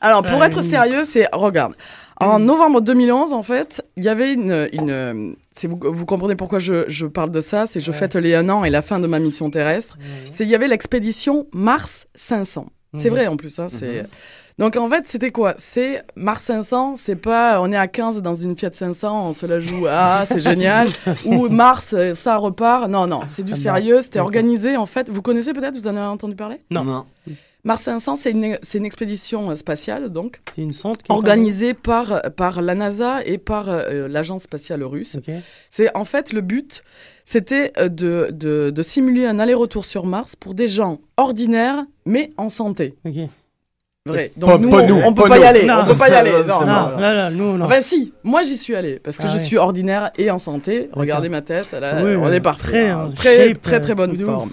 Alors, pour être sérieux, c'est regarde. En novembre 2011, en fait, il y avait une, vous, vous comprenez pourquoi je, je parle de ça, c'est je fête les un an et la fin de ma mission terrestre. C'est il y avait l'expédition Mars 500. C'est Mhm. vrai en plus, hein, c'est donc en fait, c'était quoi? C'est Mars 500, c'est pas on est à 15 dans une Fiat 500, on se la joue, ah c'est génial, ou Mars, euh, ça repart. Non, non, c'est du Ah non. sérieux, c'était organisé en fait. Vous connaissez peut-être, vous en avez entendu parler? Non. Mars 500, c'est une, une expédition euh, spatiale, donc, C'est une sonde qui organisée par, par la NASA et par euh, l'agence spatiale russe. C'est en fait le but, c'était euh, de, de, de simuler un aller-retour sur Mars pour des gens ordinaires, mais en santé. Ok. Vrai. Donc Pas- nous, pas on, nous, on peut pas pas y aller. Non. On peut pas y aller. Non, Non, non, Non, non. non. Enfin si, moi j'y suis allé parce que Ah je ouais. suis ordinaire et en santé. Regardez ma tête, là, Oui, on est parti. très, hein. très, shape, très, très euh, bonne forme.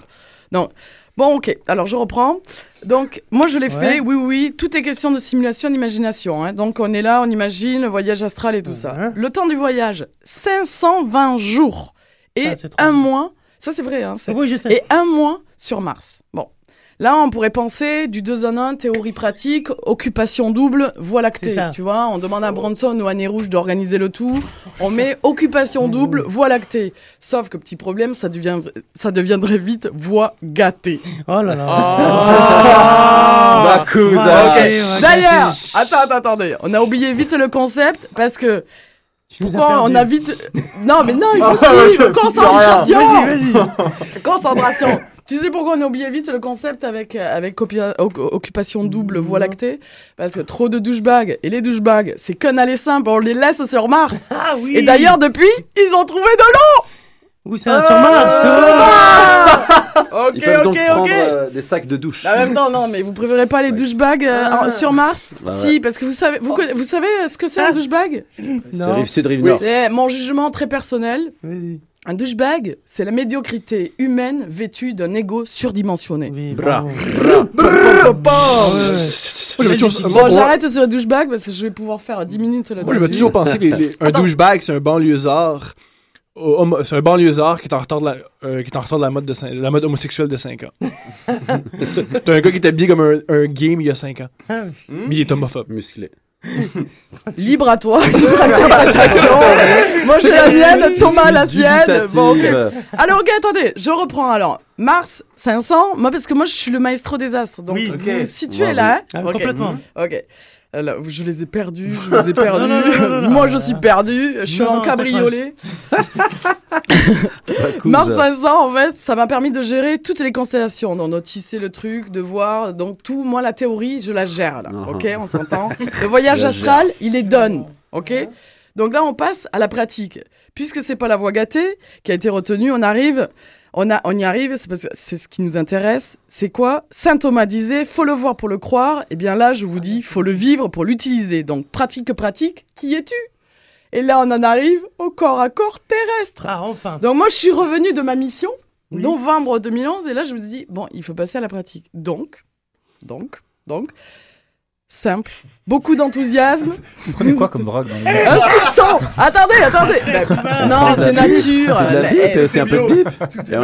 Donc, bon, ok. Alors je reprends. Donc, moi je l'ai Ouais. fait. Oui, oui. Tout est question de simulation, d'imagination. hein. Donc, on est là, on imagine le voyage astral et tout ça. Le temps du voyage, 520 jours et Ça, un mois. Ça, c'est vrai. Hein, c'est- Oui, je sais. et un mois sur Mars. Bon. Là, on pourrait penser du 2 en 1, théorie pratique, occupation double, voie lactée. Tu vois, on demande à Bronson ou à Nez Rouge d'organiser le tout. On met occupation double, voie lactée. Sauf que petit problème, ça, devient, ça deviendrait vite voie gâtée. Oh là là. Ah. Bakuza. Ok. Ok, ok. D'ailleurs, attends, attends, attendez. On a oublié vite le concept parce que. Pourquoi on a vite. Non, mais non, il Ah, faut suivre. Concentration. Vas-y, vas-y. Concentration. Tu sais pourquoi on a oublié vite le concept avec, euh, avec occupation double voie lactée? Parce que trop de douchebags. Et les douchebags, c'est qu'un aller simple, on les laisse sur Mars. Ah oui. Et d'ailleurs, depuis, ils ont trouvé de l'eau Où ça? Sur Mars. Sur Oh. Mars Ok, Ils peuvent ok, donc ok. prendre euh, des sacs de douche. En même temps, non, mais vous préférez pas les douchebags euh, en- sur Mars? Bah Si, parce que vous savez, vous, conna- vous savez ce que c'est un douchebag? C'est rive sud, rive nord. C'est mon jugement très personnel. Vas-y. Un douchebag, c'est la médiocrité humaine vêtue d'un ego surdimensionné. Oui, Bra. bravo. Bra. Ouais, ouais. Moi, j'avais toujours- Bon, moi, j'arrête sur le douchebag parce que je vais pouvoir faire 10 minutes là-dessus. Moi, j'avais toujours pensé que les- les- un Attends. douchebag, c'est un banlieusard homo- c'est un banlieusard qui est en retard de la, euh, qui est en retard de la mode, de cin- la mode homosexuelle de 5 ans. c'est un gars qui était habillé comme un, un gay, mais il y a 5 ans. Ah. Mais il est homophobe. Musclé. Libre à toi, libre interprétation. Moi j'ai la mienne, Thomas la sienne. Bon, ok. Alors ok, attendez, je reprends alors. Mars 500, moi parce que moi je suis le maestro des astres, donc Oui. vous Ok. vous situez là. hein Ah, Ok. complètement. Ok. Je les ai perdus, je les ai perdus. Non, non, non, non, non, moi je suis perdu, je suis Non, en cabriolet. Mars 500, en fait, ça m'a permis de gérer toutes les constellations, donc de tisser le truc, de voir, donc tout, moi la théorie, je la gère là, ok, on s'entend. Le voyage astral, il est done, ok. Donc là, on passe à la pratique. Puisque c'est pas la voie gâtée qui a été retenue, on arrive, on, a, on y arrive, c'est parce que c'est ce qui nous intéresse. C'est quoi Saint Thomas disait, faut le voir pour le croire. Et bien là, je vous dis, faut le vivre pour l'utiliser. Donc pratique que pratique, qui es-tu? Et là, on en arrive au corps à corps terrestre. Ah, enfin. Donc moi, je suis revenu de ma mission, novembre 2011, et là, je me dit, bon, il faut passer à la pratique. Donc, donc, donc, simple, beaucoup d'enthousiasme. Vous prenez quoi comme drogue dans Un soupçon Attendez, attendez Ben, Non, c'est nature aussi un peu de bip.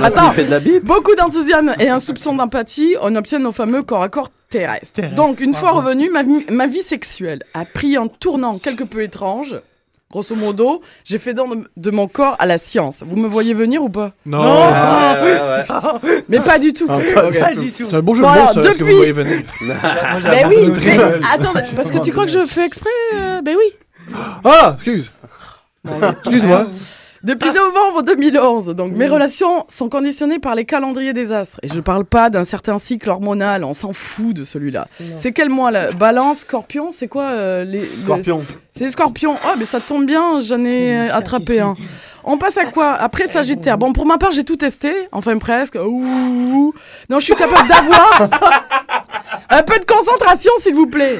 Attends, fait de la bip. beaucoup d'enthousiasme et un soupçon d'empathie, on obtient nos fameux corps à corps terrestres. Terrestre, Donc, une fois revenu, ma, vie- ma vie sexuelle a pris un tournant quelque peu étrange. Grosso modo, j'ai fait don de, de mon corps à la science. Vous me voyez venir ou pas Non. Ah, ouais, ouais. Mais pas du tout. Ah, pas du Pas du tout. C'est un beau jeu Bon, de mots. Est-ce que vous depuis- voyez venir? Ben oui, mais attendez, parce que tu crois que je fais exprès euh, Ben oui. Ah, excuse. Excuse-moi. Depuis novembre 2011, donc mes relations sont conditionnées par les calendriers des astres. Et je parle pas d'un certain cycle hormonal, on s'en fout de celui-là. C'est quel mois là Balance, Scorpion, c'est quoi euh, les le- Scorpion. C'est Scorpion. Oh, mais ça tombe bien, j'en ai euh, attrapé un. On passe à quoi Après Sagittaire. Bon, pour ma part, j'ai tout testé, enfin presque. Ouh. Non, je suis capable d'avoir un peu de concentration, s'il vous plaît.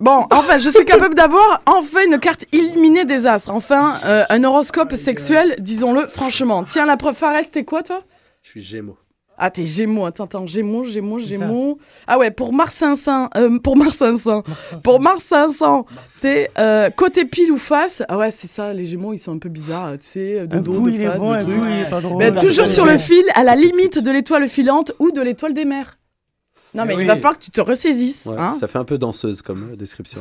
Bon, enfin, je suis capable d'avoir enfin une carte illuminée des astres. Enfin, euh, un horoscope sexuel, disons-le franchement. Tiens, la preuve, Fares, t'es quoi, toi? Je suis Gémeaux. Ah, t'es Gémeaux. Attends, attends, Gémeaux, Gémeaux, Gémeaux. Ah ouais, pour Mars 500, euh, pour Mars 500, pour Mars 500, t'es euh, côté pile ou face? Ah ouais, c'est ça, les Gémeaux, ils sont un peu bizarres, tu sais, de Un dos, coup, de il est face, bon, un coup, il est pas drôle. Mais toujours sur le fil, à la limite de l'étoile filante ou de l'étoile des mers. Non, mais Oui. il va falloir que tu te ressaisisses. Ouais, hein. Ça fait un peu danseuse comme euh, description.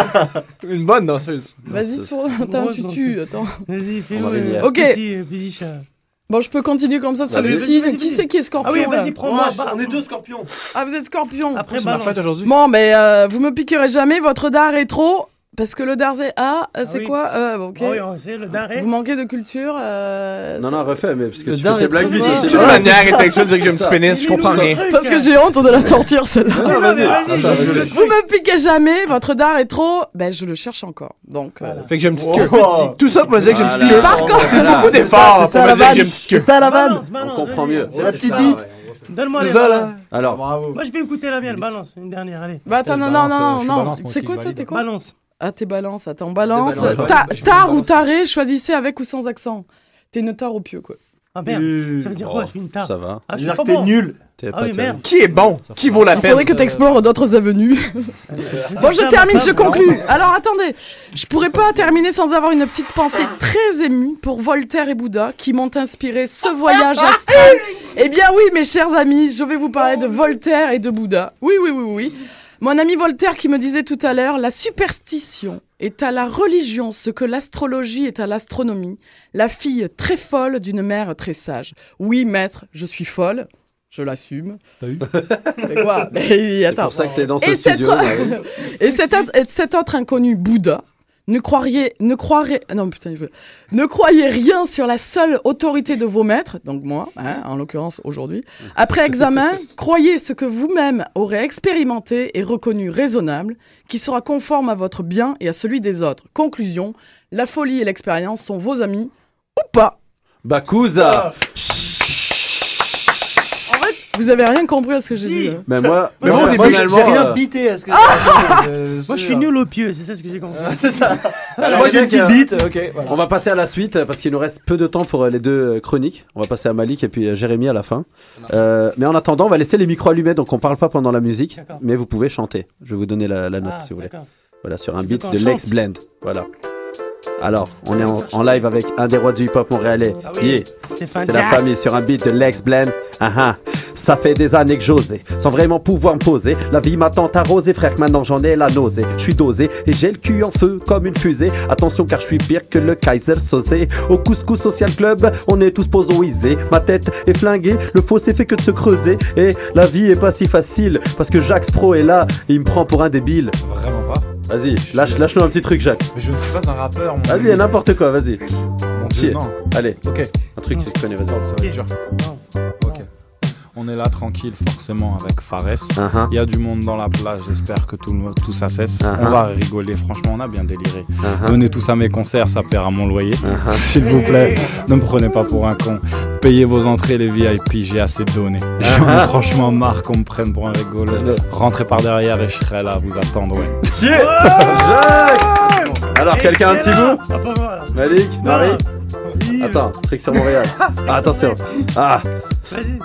Une bonne danseuse. Vas-y, attends, tu tues, attends. Vas-y, fais-le. euh, Ok. Petit, euh, petit chat. Bon, je peux continuer comme ça sur le vas-y, Qui c'est qui est scorpion Ah oui, vas-y, prends-moi. Moi, on est deux scorpions. Ah, vous êtes scorpion. Après, aujourd'hui. Bon, mais euh, vous me piquerez jamais votre dard rétro. Parce que le dard, c'est. Ah, euh, c'est oui. quoi euh, Ok. Ah oui, on sait, le daré. Vous manquez de culture. euh, Non, non, refais, mais parce que Le tu fais tes est blagues trop vite. ça. une manière de que j'ai un petit ça. pénis, je comprends rien. Parce que j'ai honte de la sortir celle-là. Non, non, le Vous me piquez jamais votre dard rétro. Ben, je le cherche encore. Donc. euh, Fait que j'ai une petite Oh. queue. Petit. Tout ça pour me dire que j'ai une petite Voilà. queue. Par contre, C'est beaucoup C'est d'efforts ça pour la me dire que j'ai vanne. une petite C'est ça la vanne. Balance, balance, On comprend mieux. C'est la petite bite. Donne-moi les là. Alors, Bravo. Moi, je vais écouter la mienne. Balance, une dernière, allez. Bah attends, non, non, non, euh, non. C'est quoi toi. T'es quoi? Balance. Ah, t'es balance. Balance. Balances, ouais. Ta- Je fais Tard ou taré, choisissez avec ou sans accent. T'es une tare au pieu, quoi. Ah merde, Euh, ça veut dire quoi Je suis une tare. ça va. Ah, je suis pas t'es bon. nul. Ah pas oui, merde. Qui est bon? Qui vaut la Il peine faudrait que tu explores d'autres avenues. Bon, je termine, je conclus. Alors attendez, je pourrais pas terminer sans avoir une petite pensée très émue pour Voltaire et Bouddha qui m'ont inspiré ce voyage astral. Eh bien oui, mes chers amis, je vais vous parler de Voltaire et de Bouddha. Oui, oui, oui, oui. Mon ami Voltaire qui me disait tout à l'heure, la superstition est à la religion ce que l'astrologie est à l'astronomie, la fille très folle d'une mère très sage. Oui, maître, je suis folle, je l'assume. Mais quoi? Mais C'est pour ça que t'es dans ce Et studio. oui. et cet autre, et cet autre inconnu Bouddha, ne croiriez, ne croirez, non putain, je veux- ne croyez rien sur la seule autorité de vos maîtres, donc moi, hein, en l'occurrence aujourd'hui. Après examen, croyez ce que vous-même aurez expérimenté et reconnu raisonnable, qui sera conforme à votre bien et à celui des autres. Conclusion, la folie et l'expérience sont vos amis ou pas. Bakuza fait, vous avez rien compris à ce que j'ai dit. hein. Mais moi, Mais moi, j'ai finalement, j'ai rien euh, bité à ce que Euh, Moi, je suis nul au pieu, c'est ça ce que j'ai compris. C'est ça. Alors, Moi, j'ai une petite euh, bite. Ok, voilà. On va passer à la suite euh, parce qu'il nous reste peu de temps pour euh, les deux euh, chroniques. On va passer à Malik et puis euh, Jérémy à la fin. Euh, mais en attendant, on va laisser les micros allumés donc on parle pas pendant la musique, D'accord. mais vous pouvez chanter. Je vais vous donner la, la note Ah, si vous voulez. d'accord. Voilà sur un beat de Lex Blend. Voilà. Alors, on est en, en live avec un des rois du hip-hop montréalais. Yeah. Stéphane C'est la famille sur un beat de Lex Blend. Ah ah. Ça fait des années que j'osais, sans vraiment pouvoir me poser. La vie m'a tant arrosé, frère, maintenant j'en ai la nausée. Je suis dosé et j'ai le cul en feu comme une fusée. Attention, car je suis pire que le Kaiser Sosé. Au Couscous Social Club, on est tous posoisés. Ma tête est flinguée, le fossé fait que de se creuser. Et la vie est pas si facile, parce que Jax Pro est là, et il me prend pour un débile. Vraiment. Vas-y, lâche, lâche-nous un petit truc, Jacques. Mais je ne suis pas un rappeur. mon Vas-y, n'importe quoi, vas-y. Mon Dieu, non. Allez, Ok. un truc que tu connais, vas-y. Ça va être dur. Ok. On est là tranquille forcément avec Fares. Uh-huh. Il y a du monde dans la plage, j'espère que tout, le- tout ça cesse. Uh-huh. On va rigoler, franchement on a bien déliré. Uh-huh. Venez tous à mes concerts, ça paiera mon loyer. S'il vous plaît, ne me prenez pas pour un con. Payez vos entrées les VIP, j'ai assez donné. J'en ai Uh-huh. franchement marre qu'on me prenne pour un rigolo. Rentrez par derrière et je serai là à vous attendre, ouais. Alors, quelqu'un a un petit bout Ah. Malik Non. Marie Oui, euh, Attends, trick sur Montréal. Ah, attention. Ah Vas-y.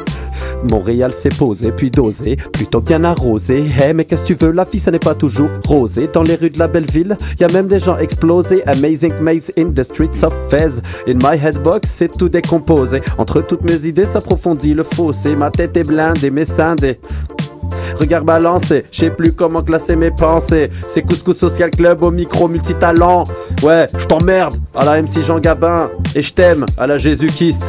Montréal s'est posé, puis dosé, plutôt bien arrosé. Hey, mais qu'est-ce que tu veux, la vie, ça n'est pas toujours rosé. Dans les rues de la belle ville, y a même des gens explosés. Amazing maze in the streets of Fez. In my headbox, c'est tout décomposé. Entre toutes mes idées s'approfondit le fossé. Ma tête est blindée, mes scindés. Regard balancé, je sais plus comment classer mes pensées. C'est Couscous Social Club au micro multitalent. Ouais, je t'emmerde à la MC Jean Gabin. Et je t'aime à la Jésus-Christ.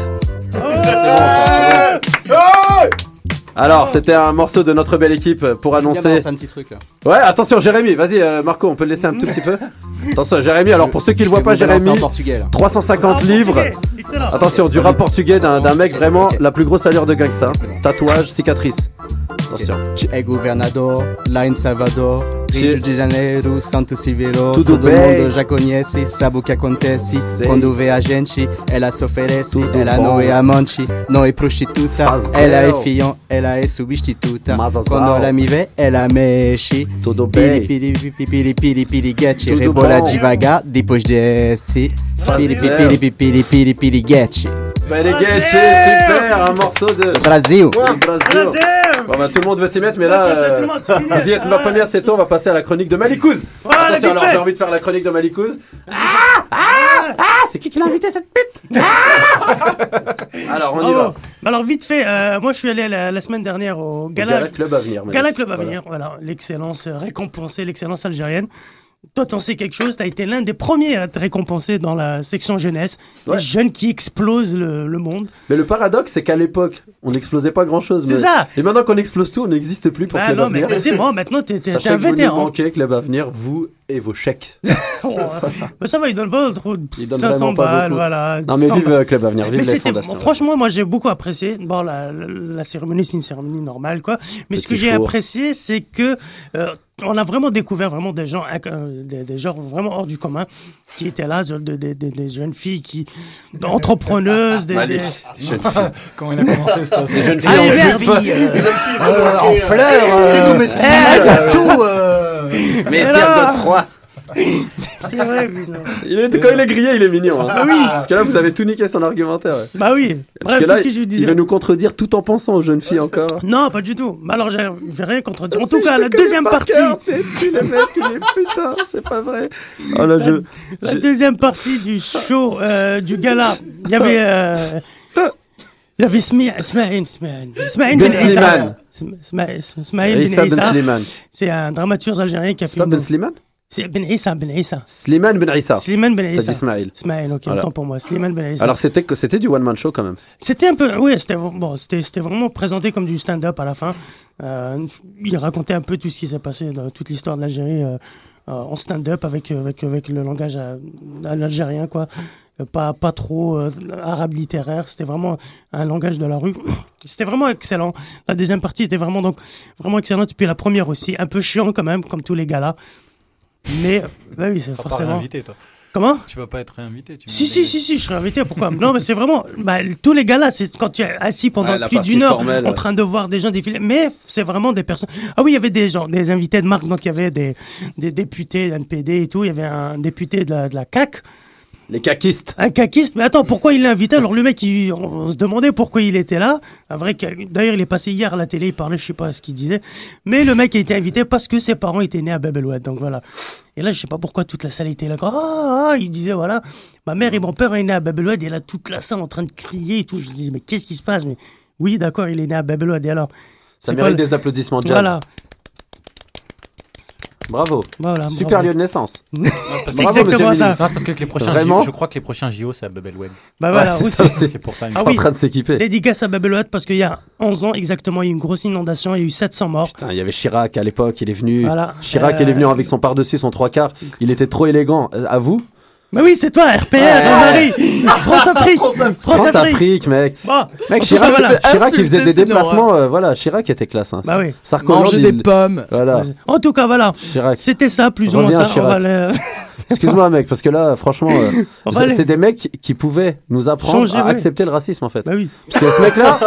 Alors, c'était un morceau de notre belle équipe pour annoncer. un petit truc là. Ouais, attention, Jérémy, vas-y, euh, Marco, on peut le laisser un tout petit peu. Attention, Jérémy, alors pour ceux qui le Je voient pas, Jérémy, en portugais, là. 350 Ah, livres. Attention, du rap portugais d'un d'un mec vraiment la plus grosse allure de gangsta. Tatouage, cicatrice. Attention. É governador lá em Salvador. Rio de Janeiro, Santo Silveiro. Tudo Todo bem? mundo já conhece, sabe o que acontece. Sei. Quando vê a gente, ela se oferece. Tudo ela bom. não é amante, não é prostituta. Ela é fião, ela é substituta. Mazazal. Quando ela me vê, ela mexe. Tudo Piri, bem. piri, piri, piri, piri, Rebola bom. devagar, depois desce. Piri, Fazel. piri, piri, piri, piri, piriguete. Beneghetti, super, un morceau de Brasil. du Brésil. Bon, bah, tout le monde veut s'y mettre, mais là, euh, vous y êtes ma première, c'est tout. On va passer à la chronique de Malikouz. Attention, alors j'ai envie de faire la chronique de Malikouz. c'est qui qui l'a invité cette pipe Alors, on y va. Alors, vite fait, euh, moi, je suis allé la, la semaine dernière au Gala, Gala Club Avenir. Gala Club. Avenir. Voilà, l'excellence euh, récompensée, l'excellence algérienne. Toi, t'en sais quelque chose, t'as été l'un des premiers à être récompensé dans la section jeunesse. Ouais. Les jeunes qui explosent le, le monde. Mais le paradoxe, c'est qu'à l'époque, on n'explosait pas grand chose. C'est ça. Et maintenant qu'on explose tout, on n'existe plus pour Bah Club non, mais, Avenir. mais c'est bon, maintenant, t'es t'es- un que vous vétéran. manquez, Club Avenir, vous et vos chèques. Oh, ça va, ils donnent pas trop. Ils donnent 500 vraiment pas balles, beaucoup. voilà. Non, mais 100 vive balles. euh, Club Avenir, vive Mais les c'était, fondations. franchement, moi j'ai beaucoup apprécié. Bon, la, la, la cérémonie, c'est une cérémonie normale, quoi. Mais ce que j'ai apprécié, c'est que euh, on a vraiment découvert vraiment des gens, euh, des, des gens vraiment hors du commun qui étaient là, de- de- de- de- des jeunes filles qui, entrepreneuses, des, Malik, des- jeune fille. Comment il a commencé ça Des jeunes filles Ah, en les fleurs. euh, Tout, euh, Mais là. cirque de froid. c'est vrai, putain. Il est, quand il est grillé, il est mignon. hein. Ah oui. Parce que là, vous avez tout niqué son argumentaire. ouais. Bah oui. Parce Bref, que là, ce que je vous il disais. veut nous contredire tout en pensant aux jeunes filles encore. Non, pas du tout. Mais alors, je vais rien contredire. En tout cas, la deuxième par partie. Tu mets, tu les putain, c'est pas vrai. Oh là, je. La je- deuxième partie du show, euh, du gala, il y avait. euh, il y avait Smaïn, Smaïn, Ben Ben Issa. Smaïn Issa Ben Ben Issa. C'est un dramaturge algérien qui a C'est fait. pas une- Ben Slimane C'est Ben Issa, Ben Issa. Slimane Ben Issa. Slimane Ben Issa. Smaïn, ok, Voilà. autant pour moi. Slimane Ben Issa. Alors c'était que c'était du one man show quand même. C'était un peu, oui, c'était bon, c'était c'était vraiment présenté comme du stand-up à la fin. Euh, il racontait un peu tout ce qui s'est passé dans toute l'histoire de l'Algérie euh, euh, en stand-up avec avec avec le langage euh, à, l'algérien quoi. Pas pas trop euh, arabe littéraire. C'était vraiment un langage de la rue. C'était vraiment excellent. La deuxième partie était vraiment donc vraiment excellente. Et puis la première aussi, un peu chiant quand même, comme tous les gars-là. Mais bah oui, c'est Tu vas pas forcément. réinviter, toi. Comment? Tu vas pas être réinvité. Tu si, si, si, si, je serais invité, pourquoi? Non, mais c'est vraiment, bah, tous les gars-là, c'est quand tu es assis pendant Ouais, plus d'une heure formelle, en ouais. train de voir des gens défiler, mais c'est vraiment des personnes. Ah oui, il y avait des gens, des invités de marque, donc il y avait des, des députés de NPD et tout, il y avait un député de la, de la CAC. Les caquistes. Un caquiste, mais attends, pourquoi il l'a invité Alors le mec, il- on, on se demandait pourquoi il était là. Un vrai, d'ailleurs, il est passé hier à la télé, il parlait, je sais pas ce qu'il disait. Mais le mec a été invité parce que ses parents étaient nés à Babeloued, donc voilà. Et là, je sais pas pourquoi toute la salle était là. Ah, ah, il disait voilà, ma mère et mon père est né à Babeloued, et là toute la salle en train de crier et tout. Je disais mais qu'est-ce qui se passe? Mais oui, d'accord, il est né à Babeloued. Et alors? Ça mérite des applaudissements de jazz. Voilà. Bravo. Voilà, Super bravo. lieu de naissance. C'est Bravo, exactement monsieur le ça. Non, parce que les prochains Vraiment JO, je crois que les prochains JO, c'est à Bubblewed. Bah voilà, c'est aussi. c'est- pour ça. Ils sont semble. en train de s'équiper. Dédicace à Babeloued parce qu'il y a 11 ans exactement, il y a eu une grosse inondation, il y a eu 700 morts. Putain, il y avait Chirac à l'époque, il est venu. Voilà. Chirac, Euh, il est venu avec son par-dessus, son trois quarts. Il était trop élégant. Euh, À vous Mais oui, c'est toi, RPR, Jean-Marie France Afrique France France Afrique Afrique, mec. Bon, Mec, Chirac, cas, voilà. il fait- Chirac, il faisait des déplacements. euh, voilà, Chirac était classe. Hein. Bah oui. Sarko Manger Hollande, des il- pommes. Voilà. En tout cas, voilà. Chirac. C'était ça, plus ou moins ça. On va Excuse-moi, mec, parce que là, franchement, euh, c'est des mecs qui pouvaient nous apprendre Changer, à ouais. accepter le racisme, en fait. Bah oui. Parce que ce mec-là,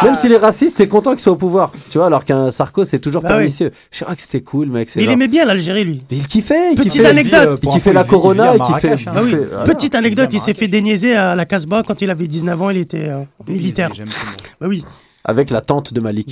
même s'il est raciste, t'es content qu'il soit au pouvoir. Tu vois, alors qu'un Sarko, c'est toujours Bah oui. pernicieux. Chirac, c'était cool, mec. Mais il genre- aimait bien l'Algérie, lui. Mais il kiffait. il Petite kiffait- anecdote. Il kiffait la Corona, il kiffait. Bah oui. il kiffait- voilà. Petite anecdote, il s'est fait déniaiser à la Casbah quand il avait 19 ans, il était euh, militaire. Bah oui. Avec la tante de Malik.